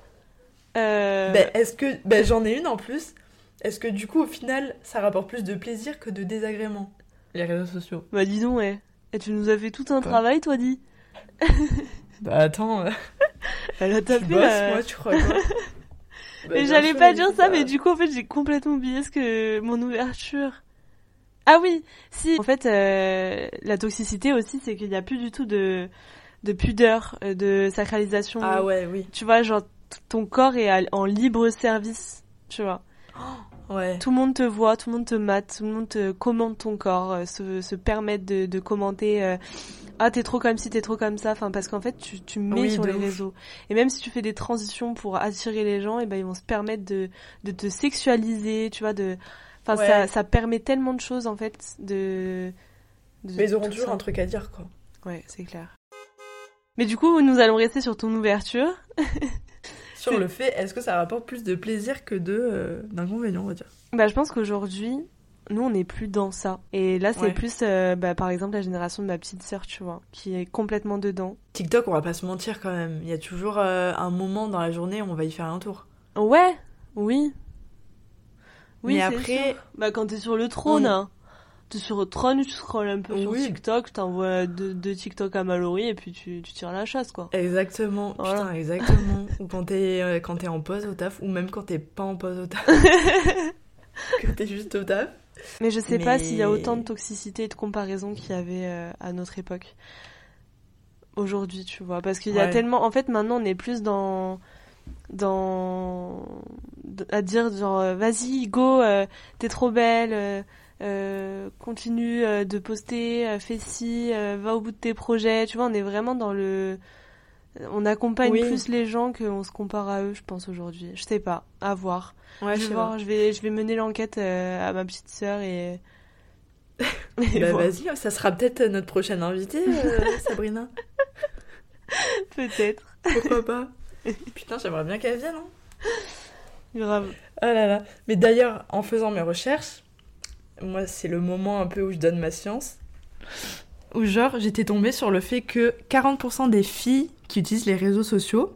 euh, Ben, est-ce que. Ben, j'en ai une en plus. Est-ce que du coup, au final, ça rapporte plus de plaisir que de désagrément? Les réseaux sociaux. Bah dis donc, ouais. Et tu nous as fait tout un travail, toi, dit. Bah attends, euh, Elle a tapé. bosse, la- moi, tu crois quoi Bah, j'allais pas dire ça, mais du coup, en fait, j'ai complètement oublié ce que mon ouverture. Ah oui, si. En fait, euh, la toxicité aussi, c'est qu'il n'y a plus du tout de de pudeur, euh, de sacralisation. Ah ouais, oui. Tu vois, genre ton corps est en libre service. Tu vois, Ouais. tout le monde te voit, tout le monde te mate, tout le monde te commande ton corps, euh, se, se permettre de, de commenter. euh, ah t'es trop comme ci, t'es trop comme ça. Enfin parce qu'en fait tu, tu mets Oui, sur les ouf. réseaux. Et même si tu fais des transitions pour attirer les gens, et ben ils vont se permettre de, de te sexualiser, tu vois, de. Enfin Ouais. ça, ça permet tellement de choses en fait de. de Mais ils auront toujours ça. un truc à dire, quoi. Ouais c'est clair. Mais du coup nous allons rester sur ton ouverture. Sur le fait, est-ce que ça rapporte plus de plaisir que de euh, d'inconvénients, on va dire? Bah je pense qu'aujourd'hui nous on n'est plus dans ça. Et là c'est Ouais. plus euh, bah, par exemple la génération de ma petite sœur tu vois qui est complètement dedans. TikTok, on va pas se mentir quand même. Il y a toujours euh, un moment dans la journée où on va y faire un tour. Ouais, oui. Oui, Mais c'est après- sûr. Bah, quand t'es sur le trône, On- hein. T'es sur trône, tu scrolles un peu sur. TikTok, t'envoies deux, deux TikTok à Mallory et puis tu, tu tires la chasse, quoi. Exactement, Voilà. putain, exactement. ou quand t'es euh, en pause au taf, ou même quand t'es pas en pause au taf, que t'es juste au taf. Mais je sais pas s'il y a autant de toxicité et de comparaison qu'il y avait euh, à notre époque. Aujourd'hui, tu vois. Parce qu'il y a Ouais. tellement. En fait, maintenant, on est plus dans. Dans. À dire, genre, euh, vas-y, go, euh, t'es trop belle, euh, euh, continue euh, de poster, euh, fais ci, va au bout de tes projets. Tu vois, on est vraiment dans le. On accompagne Oui. plus les gens qu'on se compare à eux, je pense, aujourd'hui. Je sais pas, à voir. Ouais, je vais voir, je vais, je vais mener l'enquête à ma petite sœur et. et Bah vas-y, ça sera peut-être notre prochaine invitée, Sabrina. Peut-être. Pourquoi pas Putain, j'aimerais bien qu'elle vienne. Hein. Grave. Ah là là. Mais d'ailleurs, en faisant mes recherches, moi, c'est le moment un peu où je donne ma science. Où genre, j'étais tombée sur le fait que 40% des filles qui utilisent les réseaux sociaux,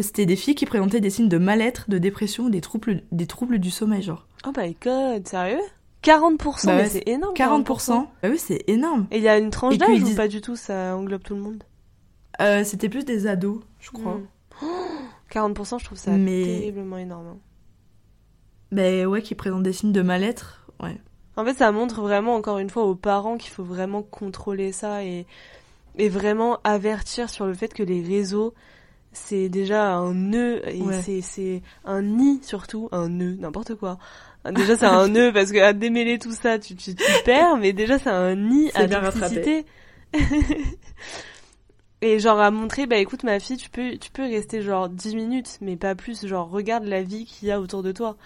c'était des filles qui présentaient des signes de mal-être, de dépression des troubles, des troubles du sommeil, genre. Oh my god, sérieux? 40% Bah ouais, c'est énorme. 40% Bah oui, c'est énorme. Et il y a une tranche d'âge ou disent- pas du tout Ça englobe tout le monde? Euh, c'était plus des ados, je crois. Hmm. Oh, 40% je trouve ça Mais- terriblement énorme. hein. Bah ouais, qui présentent des signes de mal-être, ouais. En fait, ça montre vraiment, encore une fois, aux parents qu'il faut vraiment contrôler ça et, et vraiment avertir sur le fait que les réseaux, c'est déjà un nœud et Ouais. c'est, c'est un nid surtout, un nœud, n'importe quoi. Déjà, c'est un nœud parce que à démêler tout ça, tu, tu, tu perds, mais déjà, c'est un nid C'est à bien toxicité. Et genre à montrer, bah écoute ma fille, tu peux, tu peux rester genre 10 minutes, mais pas plus, genre regarde la vie qu'il y a autour de toi.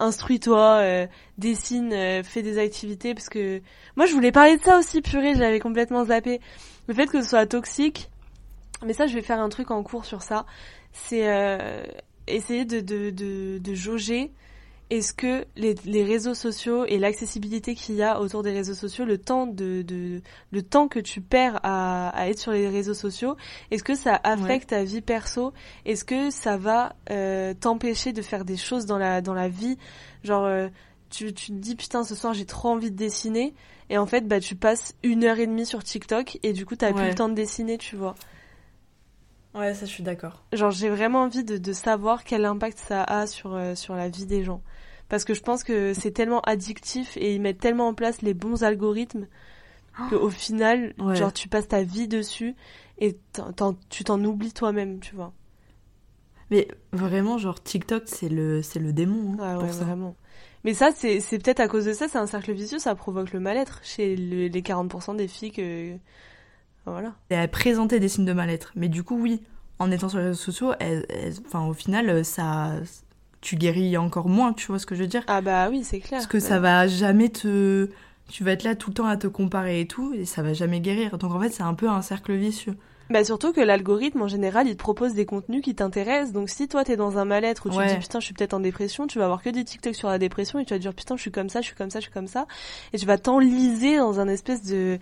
Instruis-toi, euh, dessine, euh, fais des activités, parce que... Moi je voulais parler de ça aussi, purée, je l'avais complètement zappé. Le fait que ce soit toxique, mais ça je vais faire un truc en cours sur ça, c'est euh, essayer de, de, de, de jauger est-ce que les, les réseaux sociaux et l'accessibilité qu'il y a autour des réseaux sociaux, le temps de, de le temps que tu perds à, à être sur les réseaux sociaux, est-ce que ça affecte ta vie perso? Est-ce que ça va euh, t'empêcher de faire des choses dans la dans la vie? Genre euh, tu, tu te dis putain ce soir j'ai trop envie de dessiner et en fait bah tu passes une heure et demie sur TikTok et du coup t'as plus Ouais. le temps de dessiner tu vois. Ouais, ça, je suis d'accord. Genre, j'ai vraiment envie de, de, savoir quel impact ça a sur, euh, sur la vie des gens. Parce que je pense que c'est tellement addictif et ils mettent tellement en place les bons algorithmes qu'au final, genre, tu passes ta vie dessus et tu t'en oublies toi-même, tu vois. Mais vraiment, genre, TikTok, c'est le, c'est le démon. Hein, ah ouais, vraiment. Mais ça, c'est, c'est peut-être à cause de ça, c'est un cercle vicieux, ça provoque le mal-être chez les 40% des filles que. Voilà. Et à présenter des signes de mal-être. Mais du coup, oui, en étant sur les réseaux sociaux, enfin, au final, ça. Tu guéris encore moins, tu vois ce que je veux dire? Ah bah oui, c'est clair. Parce que ça va jamais te. Tu vas être là tout le temps à te comparer et tout, et ça va jamais guérir. Donc en fait, c'est un peu un cercle vicieux. Bah surtout que l'algorithme en général il te propose des contenus qui t'intéressent donc si toi t'es dans un mal-être où tu te dis putain je suis peut-être en dépression tu vas avoir que des TikTok sur la dépression et tu vas te dire putain je suis comme ça je suis comme ça je suis comme ça et tu vas t'enliser dans un espèce de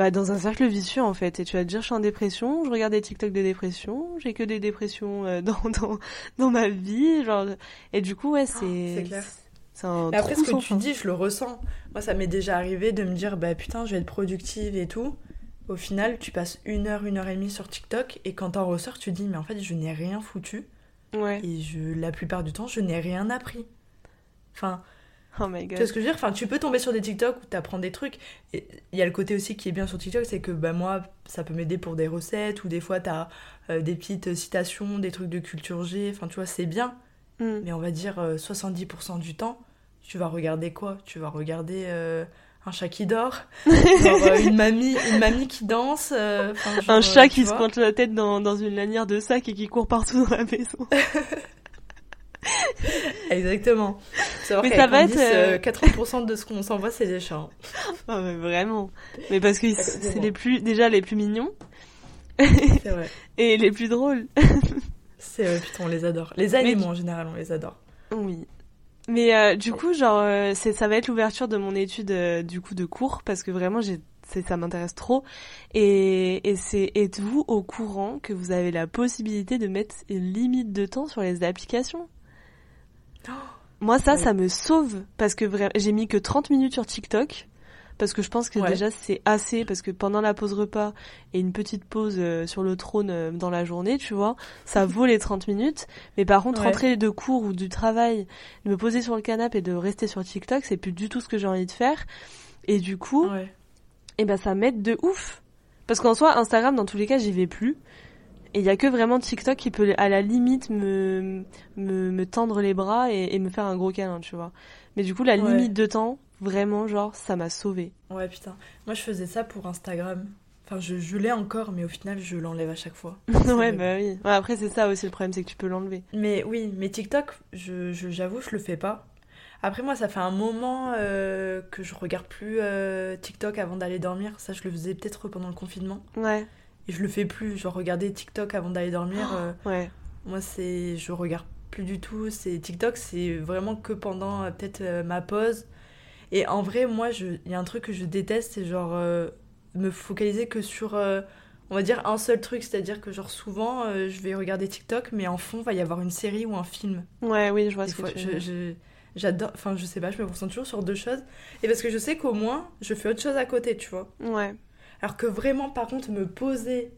bah dans un cercle vicieux en fait et tu vas te dire je suis en dépression je regarde des TikTok de dépression j'ai que des dépressions euh, dans, dans dans ma vie genre et du coup ouais c'est oh, c'est clair un après ce que tu dis je le ressens moi ça m'est déjà arrivé de me dire bah putain je vais être productive et tout au final, tu passes une heure, une heure et demie sur TikTok et quand t'en ressors, tu dis mais en fait, je n'ai rien foutu. Ouais. Et je, la plupart du temps, je n'ai rien appris. Enfin. Oh my god. Tu vois ce que je veux dire? Enfin, tu peux tomber sur des TikTok où t'apprends des trucs. Il y a le côté aussi qui est bien sur TikTok, c'est que bah, moi, ça peut m'aider pour des recettes ou des fois t'as euh, des petites citations, des trucs de culture G. Enfin, tu vois, c'est bien. Mm. Mais on va dire 70% euh, du temps, tu vas regarder quoi? Tu vas regarder. Euh, un chat qui dort, euh, une mamie, une mamie qui danse, euh, un chat qui se pointe la tête dans, dans une lanière de sac et qui court partout dans la maison. Exactement. mais ça va être 80% euh, de ce qu'on s'envoie c'est des chats. Oh, mais vraiment. Mais parce que c'est les plus déjà les plus mignons. C'est vrai. et les plus drôles. c'est vrai, putain, on les adore. Les animaux en général, on les adore. Oui. Mais euh, du coup, genre, euh, ça va être l'ouverture de mon étude euh, du coup de cours parce que vraiment, j'ai ça m'intéresse trop. Et, et c'est êtes-vous au courant que vous avez la possibilité de mettre une limite de temps sur les applications? Moi, ça, ça me sauve parce que j'ai mis que 30 minutes sur TikTok parce que je pense que déjà c'est assez parce que pendant la pause repas et une petite pause euh, sur le trône euh, dans la journée, tu vois, ça vaut les 30 minutes. Mais par contre, rentrer de cours ou du travail, de me poser sur le canapé et de rester sur TikTok, c'est plus du tout ce que j'ai envie de faire. Et du coup, et eh ben ça m'aide de ouf. Parce qu'en soi, Instagram, dans tous les cas, j'y vais plus. Et il y a que vraiment TikTok qui peut, à la limite, me, me, me tendre les bras et, me faire un gros câlin, tu vois. Mais du coup, la limite de temps, Vraiment, genre, ça m'a sauvé. Ouais, putain. Moi, je faisais ça pour Instagram. Enfin, je, je l'ai encore, mais au final, je l'enlève à chaque fois. ouais, bah oui. après, c'est ça aussi le problème, c'est que tu peux l'enlever. Mais oui, mais TikTok, je, j'avoue, je, le fais pas. Après, moi, ça fait un moment euh, que je regarde plus euh, TikTok avant d'aller dormir. Ça, je le faisais peut-être pendant le confinement. Ouais. Et je le fais plus. Genre, regarder TikTok avant d'aller dormir. Euh, ouais. Moi, c'est. Je regarde plus du tout. C'est TikTok, c'est vraiment que pendant peut-être ma pause et en vrai, moi, il y a un truc que je déteste, c'est genre euh, me focaliser que sur, euh, on va dire, un seul truc. C'est-à-dire que, genre, souvent, euh, je vais regarder TikTok, mais en fond, il va y avoir une série ou un film. Ouais, oui, je vois ce que tu je, J'adore, enfin, je sais pas, je me concentre toujours sur deux choses. Et parce que je sais qu'au moins, je fais autre chose à côté, tu vois. Ouais. Alors que vraiment, par contre, me poser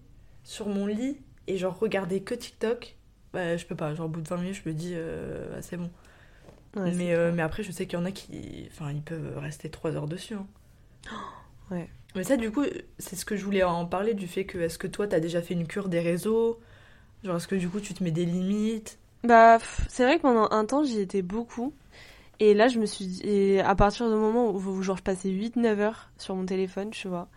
sur mon lit et genre regarder que TikTok, bah, je peux pas. Genre, au bout de 20 minutes, je me dis, bah, c'est bon mais, euh, mais après, je sais qu'il y en a qui. Enfin, ils peuvent rester trois heures dessus. Hein. ouais. Mais ça, du coup, c'est ce que je voulais en parler du fait que est-ce que toi, t'as déjà fait une cure des réseaux? Genre, est-ce que du coup, tu te mets des limites? Bah, c'est vrai que pendant un temps, j'y étais beaucoup. Et là, je me suis dit, à partir du moment où, genre, je passais 8-9 heures sur mon téléphone, tu vois,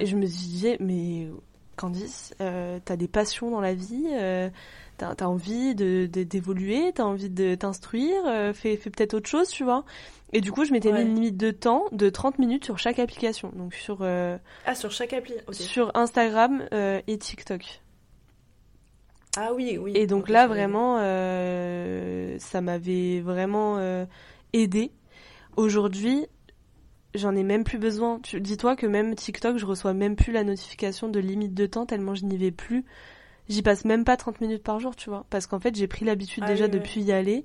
et je me suis dit, mais Candice, euh, t'as des passions dans la vie, euh, t'as as envie de d'évoluer, t'as envie de t'instruire, euh, fais, peut-être autre chose, tu vois. Et du coup, je m'étais mis une limite de temps de 30 minutes sur chaque application. Donc sur euh, Ah, sur chaque appli. Sur Instagram euh, et TikTok. Ah oui, oui. Et donc là, vraiment, ça m'avait vraiment aidé. Aujourd'hui, j'en ai même plus besoin. Dis-toi que même TikTok, je reçois même plus la notification de limite de temps tellement je n'y vais plus j'y passe même pas 30 minutes par jour, tu vois. Parce qu'en fait, j'ai pris l'habitude ah déjà depuis y aller.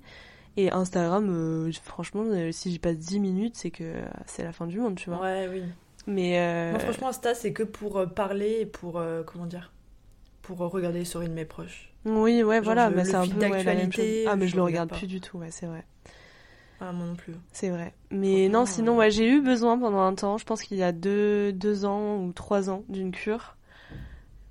Et Instagram, euh, franchement, euh, si j'y passe 10 minutes, c'est que c'est la fin du monde, tu vois. Ouais, oui. Mais. Euh... franchement, Insta, c'est que pour euh, parler et pour. comment dire pour regarder les stories de mes proches. Oui, ouais, Genre, voilà, je- bah, le c'est un peu ouais, la même chose. d'actualité, Ah, mais je je le regarde regarde pas. plus du tout, ouais, c'est vrai. Ah, moi non plus. C'est vrai. Mais non, sinon, euh, ouais, j'ai eu besoin pendant un temps, je pense qu'il y a deux, deux ans ou trois ans, d'une cure.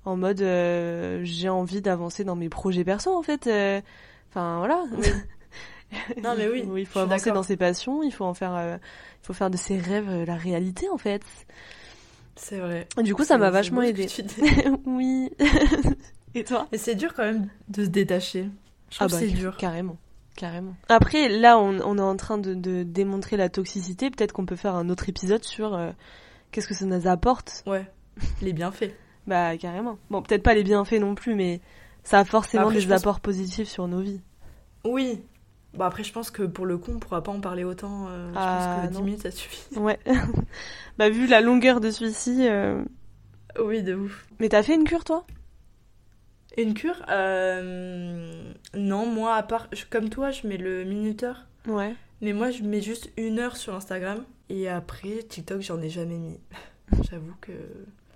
En mode, euh, j'ai envie d'avancer dans mes projets perso, en fait. euh, Enfin, voilà. Non, mais oui, Il faut avancer dans ses passions, il faut en faire, euh, il faut faire de ses rêves la réalité, en fait. C'est vrai. Du coup, ça m'a vachement aidé. oui. Et toi? Et c'est dur quand même de se détacher. Je trouve que c'est dur. Carrément. Carrément. Après, là, on, on est en train de, de démontrer la toxicité. Peut-être qu'on peut faire un autre épisode sur euh, qu'est-ce que ça nous apporte. Ouais. Les bienfaits. Bah, carrément. Bon, peut-être pas les bienfaits non plus, mais ça a forcément Après, des pense- apports positifs sur nos vies. Oui. Bon, après, je pense que pour le coup, on pourra pas en parler autant. euh, Ah, je pense que 10 non. minutes, ça suffit. Ouais. bah, vu la longueur de celui-ci. euh, Oui, de ouf. Mais t'as fait une cure, toi? Une cure euh, Non, moi, à part. Comme toi, je mets le minuteur. Ouais. Mais moi, je mets juste une heure sur Instagram. Et après, TikTok, j'en ai jamais mis. J'avoue que.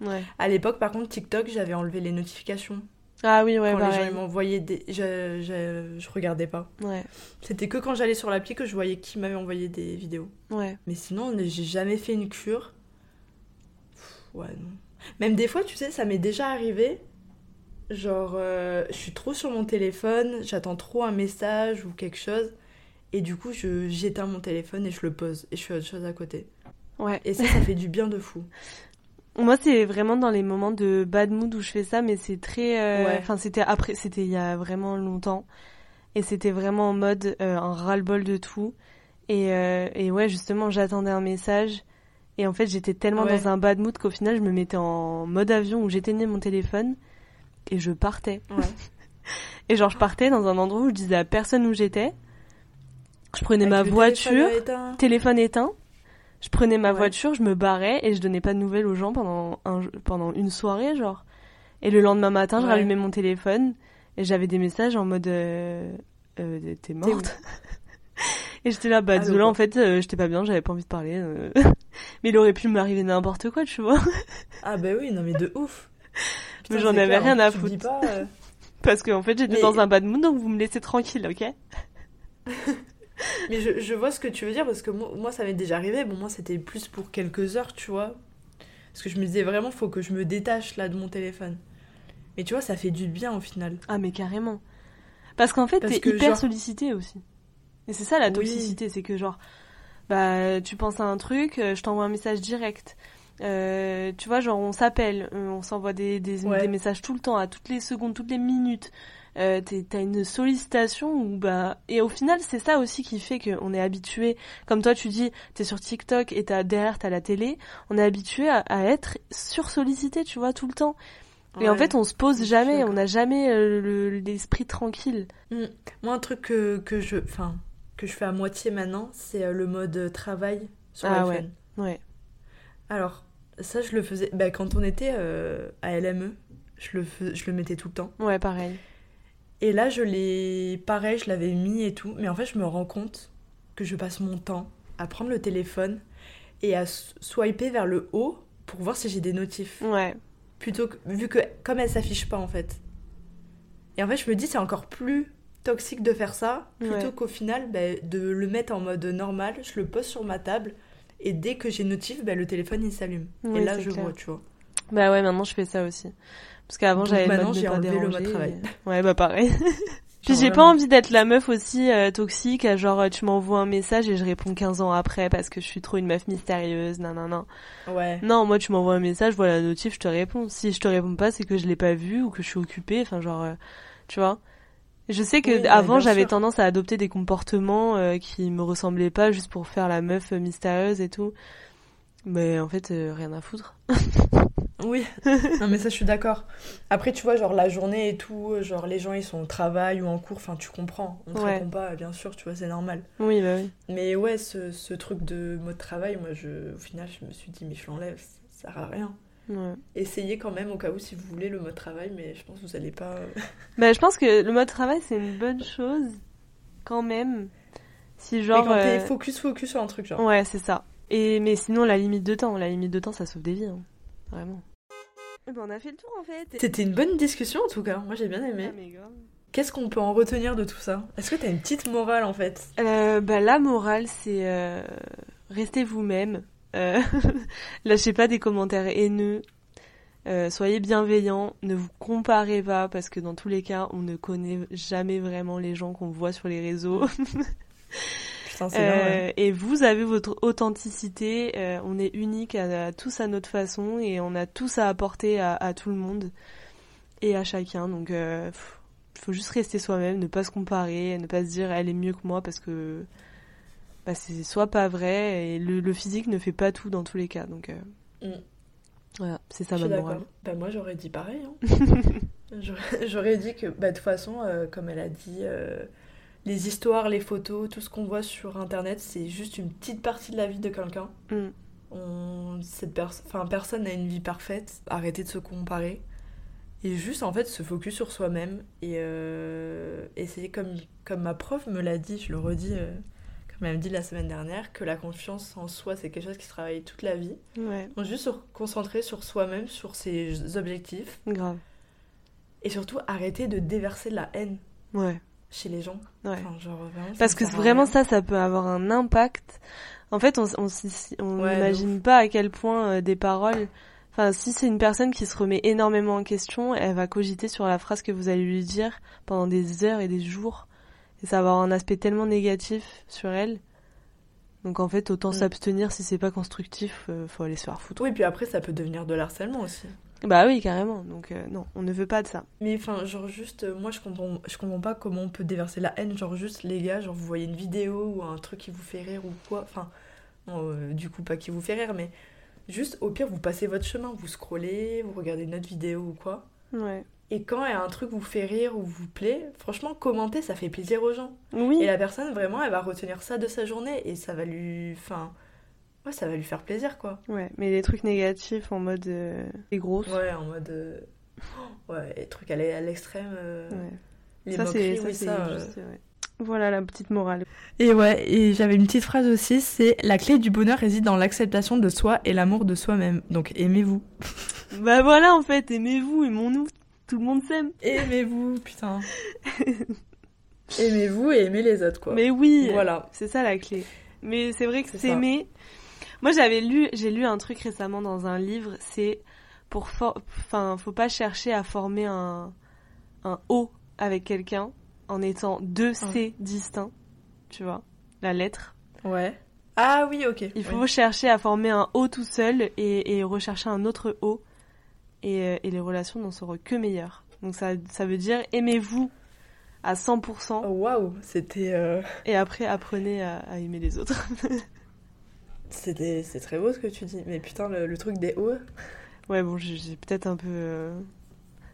Ouais. À l'époque, par contre, TikTok, j'avais enlevé les notifications. Ah oui, ouais, quand les gens m'envoyaient des. Je, je, je regardais pas. Ouais. C'était que quand j'allais sur l'appli que je voyais qui m'avait envoyé des vidéos. Ouais. Mais sinon, j'ai jamais fait une cure. Pff, Ouais, non. Même des fois, tu sais, ça m'est déjà arrivé. Genre, euh, je suis trop sur mon téléphone, j'attends trop un message ou quelque chose. Et du coup, je j'éteins mon téléphone et je le pose. Et je fais autre chose à côté. Ouais. Et ça, ça fait du bien de fou. Moi, c'est vraiment dans les moments de bad mood où je fais ça, mais c'est très. euh, Ouais. Enfin, c'était après, c'était il y a vraiment longtemps, et c'était vraiment en mode euh, un ras-le-bol de tout. Et, euh, et ouais, justement, j'attendais un message, et en fait, j'étais tellement Ouais. dans un bad mood qu'au final, je me mettais en mode avion où j'éteignais mon téléphone et je partais. Ouais. Et genre, je partais dans un endroit où je disais à personne où j'étais. Je prenais ma Avec voiture téléphone éteint. téléphone éteint. Je prenais ma Ouais. voiture, je me barrais et je donnais pas de nouvelles aux gens pendant, un, pendant une soirée, genre. Et le lendemain matin, je rallumais mon téléphone et j'avais des messages en mode euh, euh, T'es morte Et j'étais là, bah Allô, désolé, en fait, euh, j'étais pas bien, j'avais pas envie de parler. euh. Mais il aurait pu m'arriver n'importe quoi, tu vois. Ah, bah oui, non, mais de ouf. Mais j'en avais clair, rien hein, à foutre. pas, euh, Parce qu'en fait, j'étais Mais- dans un bad mood, donc vous me laissez tranquille, ok? Mais je, je vois ce que tu veux dire parce que moi, moi, ça m'est déjà arrivé. Bon, moi, c'était plus pour quelques heures, tu vois. Parce que je me disais vraiment, faut que je me détache là de mon téléphone. Mais tu vois, ça fait du bien au final. Ah, mais carrément. Parce qu'en fait, t'es que, hyper genre- sollicité aussi. Et c'est ça la Oui. toxicité, c'est que genre, bah, tu penses à un truc, euh, je t'envoie un message direct. Euh, tu vois, genre, on s'appelle, euh, on s'envoie des, des, Ouais. des messages tout le temps, à toutes les secondes, toutes les minutes. Euh, T'as une sollicitation où, bah, et au final, c'est ça aussi qui fait qu'on est habitué. Comme toi, tu dis, t'es sur TikTok et t'as, derrière, t'as la télé. On est habitué à, à être sursollicité, tu vois, tout le temps. Et en fait, on se pose jamais, on n'a jamais euh, le- l'esprit tranquille. Moi, un truc que, que je, enfin, que je fais à moitié maintenant, c'est le mode travail sur Ah l'iPhone. Ouais. Alors, ça, je le faisais bah, quand on était euh, à LME. Je le, fais- je le mettais tout le temps. Ouais, pareil. Et là, je l'ai. Pareil, je l'avais mis et tout. Mais en fait, je me rends compte que je passe mon temps à prendre le téléphone et à swiper vers le haut pour voir si j'ai des notifs. Ouais. Plutôt que. Vu que. Comme elle s'affiche pas, en fait. Et en fait, je me dis, c'est encore plus toxique de faire ça plutôt Ouais. qu'au final, bah, de le mettre en mode normal. Je le pose sur ma table. Et dès que j'ai notif, bah, le téléphone il s'allume. Et là, je clair. vois, tu vois. Bah ouais, maintenant je fais ça aussi. Parce qu'avant j'avais le maintenant, mode j'ai pas enlevé le déranger. mode travail. et- Ouais, bah pareil. Puis j'ai pas envie d'être la meuf aussi euh, toxique, genre tu m'envoies un message et je réponds 15 ans après parce que je suis trop une meuf mystérieuse, non non non. Ouais. Non, moi tu m'envoies un message, voilà la notif, je te réponds. Si je te réponds pas, c'est que je l'ai pas vu ou que je suis occupée, enfin genre euh, tu vois. Je sais que Oui, mais avant j'avais tendance à adopter des comportements euh, qui me ressemblaient pas juste pour faire la meuf euh, mystérieuse et tout. Mais en fait euh, rien à foutre. Oui, non mais ça je suis d'accord. Après tu vois genre la journée et tout, genre les gens ils sont au travail ou en cours, enfin tu comprends, on te Ouais. répond pas bien sûr, tu vois c'est normal. Oui, bah oui. Mais ouais ce, ce truc de mode travail, moi je, au final je me suis dit mais je l'enlève, ça sert à rien. Ouais. Essayez quand même au cas où si vous voulez le mode travail, mais je pense que vous allez pas... euh, Bah, je pense que le mode travail, c'est une bonne chose, quand même. Si genre... mais quand t'es euh, focus focus sur un truc genre. Ouais, c'est ça. Et, mais sinon, la limite de temps, la limite de temps, ça sauve des vies. hein. Vraiment. Ben, on a fait le tour en fait. C'était une bonne discussion en tout cas, moi j'ai bien aimé. Ah, mais grave. Qu'est-ce qu'on peut en retenir de tout ça? Est-ce que t'as une petite morale en fait? Euh, bah, la morale, c'est euh, restez vous-même. Euh, lâchez pas des commentaires haineux. Euh, soyez bienveillants. Ne vous comparez pas parce que dans tous les cas, on ne connaît jamais vraiment les gens qu'on voit sur les réseaux. Putain, c'est vrai. ouais. Euh, et vous avez votre authenticité. euh, on est unique à, à tous à notre façon et on a tous à apporter à, à tout le monde et à chacun. Donc, euh, pff, faut juste rester soi-même, ne pas se comparer, ne pas se dire elle est mieux que moi parce que bah, c'est soit pas vrai et le, le physique ne fait pas tout dans tous les cas. Donc, euh, Mm. voilà, c'est ça ma morale. Bah moi j'aurais dit pareil. hein. J'aurais- dit que bah, de toute façon, euh, comme elle a dit, euh, les histoires, les photos, tout ce qu'on voit sur internet, c'est juste une petite partie de la vie de quelqu'un. Mm. On... Cette pers- enfin, personne n'a une vie parfaite. Arrêtez de se comparer. Et juste en fait se focus sur soi-même et essayer comme, comme ma prof me l'a dit, je le redis euh, comme elle me dit la semaine dernière, que la confiance en soi c'est quelque chose qui se travaille toute la vie. Ouais, Donc juste se concentrer sur soi-même, sur ses objectifs grave. et surtout arrêter de déverser de la haine Ouais, chez les gens. ouais. Enfin, genre, vraiment, ça Parce que vraiment ça, ça peut avoir un impact. En fait, on Ouais, n'imagine pas à quel point euh, des paroles. Enfin, si c'est une personne qui se remet énormément en question, elle va cogiter sur la phrase que vous allez lui dire pendant des heures et des jours, et ça va avoir un aspect tellement négatif sur elle. Donc en fait, autant Mm. s'abstenir si c'est pas constructif. euh, faut aller se faire foutre. Oui, puis après ça peut devenir de l'harcèlement aussi. Bah oui, carrément. Donc euh, non, on ne veut pas de ça. Mais enfin, genre juste, euh, moi je comprends, je comprends pas comment on peut déverser la haine. Genre juste, les gars, genre vous voyez une vidéo ou un truc qui vous fait rire ou quoi. Enfin, euh, du coup pas qui vous fait rire, mais juste au pire vous passez votre chemin, vous scrollez, vous regardez une autre vidéo ou quoi. Ouais. Et quand il y a un truc vous fait rire ou vous plaît, franchement commenter ça fait plaisir aux gens. Oui. Et la personne vraiment elle va retenir ça de sa journée et ça va lui, enfin, ouais ça va lui faire plaisir quoi. Ouais. Mais les trucs négatifs en mode euh, les grosses. Ouais, en mode, euh, ouais, les trucs à l'e- à l'extrême. euh, Ouais. Les ça moqueries, c'est ça oui, ça, euh, juste. ouais. Voilà la petite morale. Et ouais, et j'avais une petite phrase aussi, c'est la clé du bonheur réside dans l'acceptation de soi et l'amour de soi-même. Donc aimez-vous. Bah voilà en fait, aimez-vous, aimons-nous, tout le monde s'aime. Aimez-vous, putain. aimez-vous et aimez les autres, quoi. Mais oui, Voilà. c'est ça la clé. Mais c'est vrai que s'aimer. Moi j'avais lu, j'ai lu un truc récemment dans un livre, c'est pour, for- enfin, faut pas chercher à former un un O avec quelqu'un en étant deux C distincts, tu vois, la lettre. Ouais. Ah oui, ok. Il faut Oui. chercher à former un O tout seul et, et rechercher un autre O. Et, euh, et les relations n'en seront que meilleures. Donc ça, ça veut dire aimez-vous à 100% Oh, Waouh, c'était euh, et après apprenez à, à aimer les autres. c'est très beau ce que tu dis. Mais putain, le, le truc des hauts. ouais, bon, j'ai peut-être un peu... euh,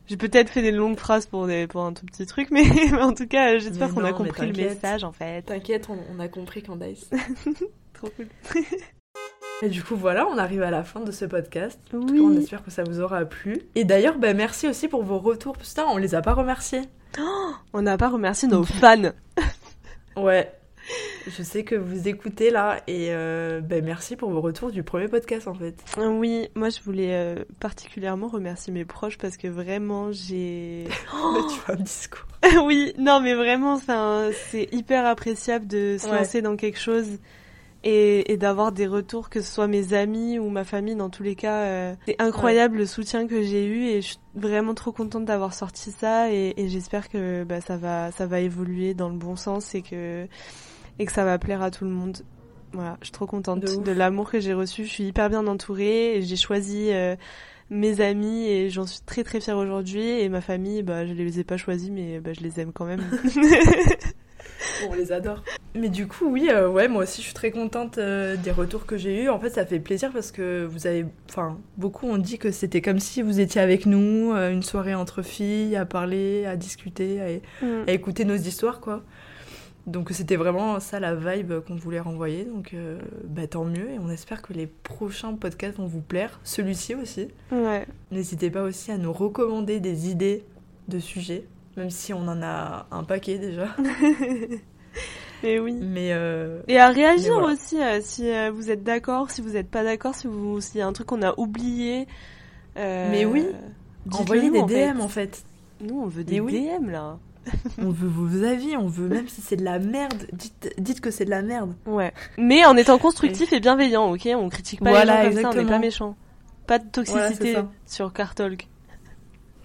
J'ai peut-être fait des longues phrases pour, des, pour un tout petit truc, mais, mais en tout cas, j'espère qu'on a compris le message en fait. T'inquiète, on, on a compris Candace. Trop cool. Et du coup, voilà, on arrive à la fin de ce podcast. En tout cas, on espère que ça vous aura plu. Et d'ailleurs, bah, merci aussi pour vos retours. Putain, on les a pas remerciés. On n'a pas remercié nos fans. Ouais. Je sais que vous écoutez là et euh, bah, merci pour vos retours du premier podcast en fait. Oui, moi je voulais euh, particulièrement remercier mes proches parce que vraiment j'ai... tu as un discours. oui, non mais vraiment, c'est hyper appréciable de se Ouais. lancer dans quelque chose et, et d'avoir des retours, que ce soit mes amis ou ma famille, dans tous les cas. euh, c'est incroyable le soutien que j'ai eu et je suis vraiment trop contente d'avoir sorti ça et, et j'espère que bah, ça va, ça va évoluer dans le bon sens et que et que ça va plaire à tout le monde. Voilà, je suis trop contente De de, l'amour que j'ai reçu. Je suis hyper bien entourée et j'ai choisi euh, mes amis et j'en suis très très fière aujourd'hui. Et ma famille, bah, je les ai pas choisis, mais bah, je les aime quand même. On les adore. Mais du coup, oui, euh, ouais, moi aussi je suis très contente euh, des retours que j'ai eus. En fait, ça fait plaisir parce que vous avez. Enfin, beaucoup ont dit que c'était comme si vous étiez avec nous, euh, une soirée entre filles, à parler, à discuter, à, Mm. à écouter nos histoires, quoi. Donc c'était vraiment ça la vibe qu'on voulait renvoyer. Donc euh, bah, tant mieux et on espère que les prochains podcasts vont vous plaire. Celui-ci aussi. Ouais. N'hésitez pas aussi à nous recommander des idées de sujets, même si on en a un paquet déjà. Mais oui. Mais euh, Et à réagir voilà. aussi euh, si euh, vous êtes d'accord, si vous n'êtes pas d'accord, si vous s'il y a un truc qu'on a oublié. Mais oui, Envoyez des en fait. DM en fait. Nous, on veut des oui. DM là. On veut vos avis, on veut même si c'est de la merde, dites, dites que c'est de la merde. Ouais. Mais en étant constructif et bienveillant, ok? On critique pas Voilà, les gens comme ça, on n'est exactement. pas méchant. Pas de toxicité sur Cartalk.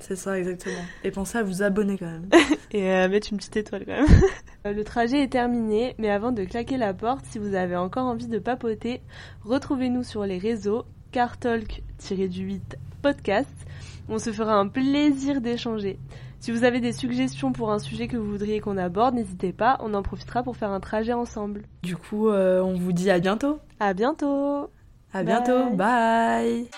C'est ça exactement. Et pensez à vous abonner quand même. Et à mettre une petite étoile quand même. Euh, Le trajet est terminé, mais avant de claquer la porte, si vous avez encore envie de papoter, retrouvez-nous sur les réseaux cartalk-du-8 podcast. On se fera un plaisir d'échanger. Si vous avez des suggestions pour un sujet que vous voudriez qu'on aborde, n'hésitez pas, on en profitera pour faire un trajet ensemble. Du coup, euh, on vous dit à bientôt. À bientôt À Bye. bientôt. Bye.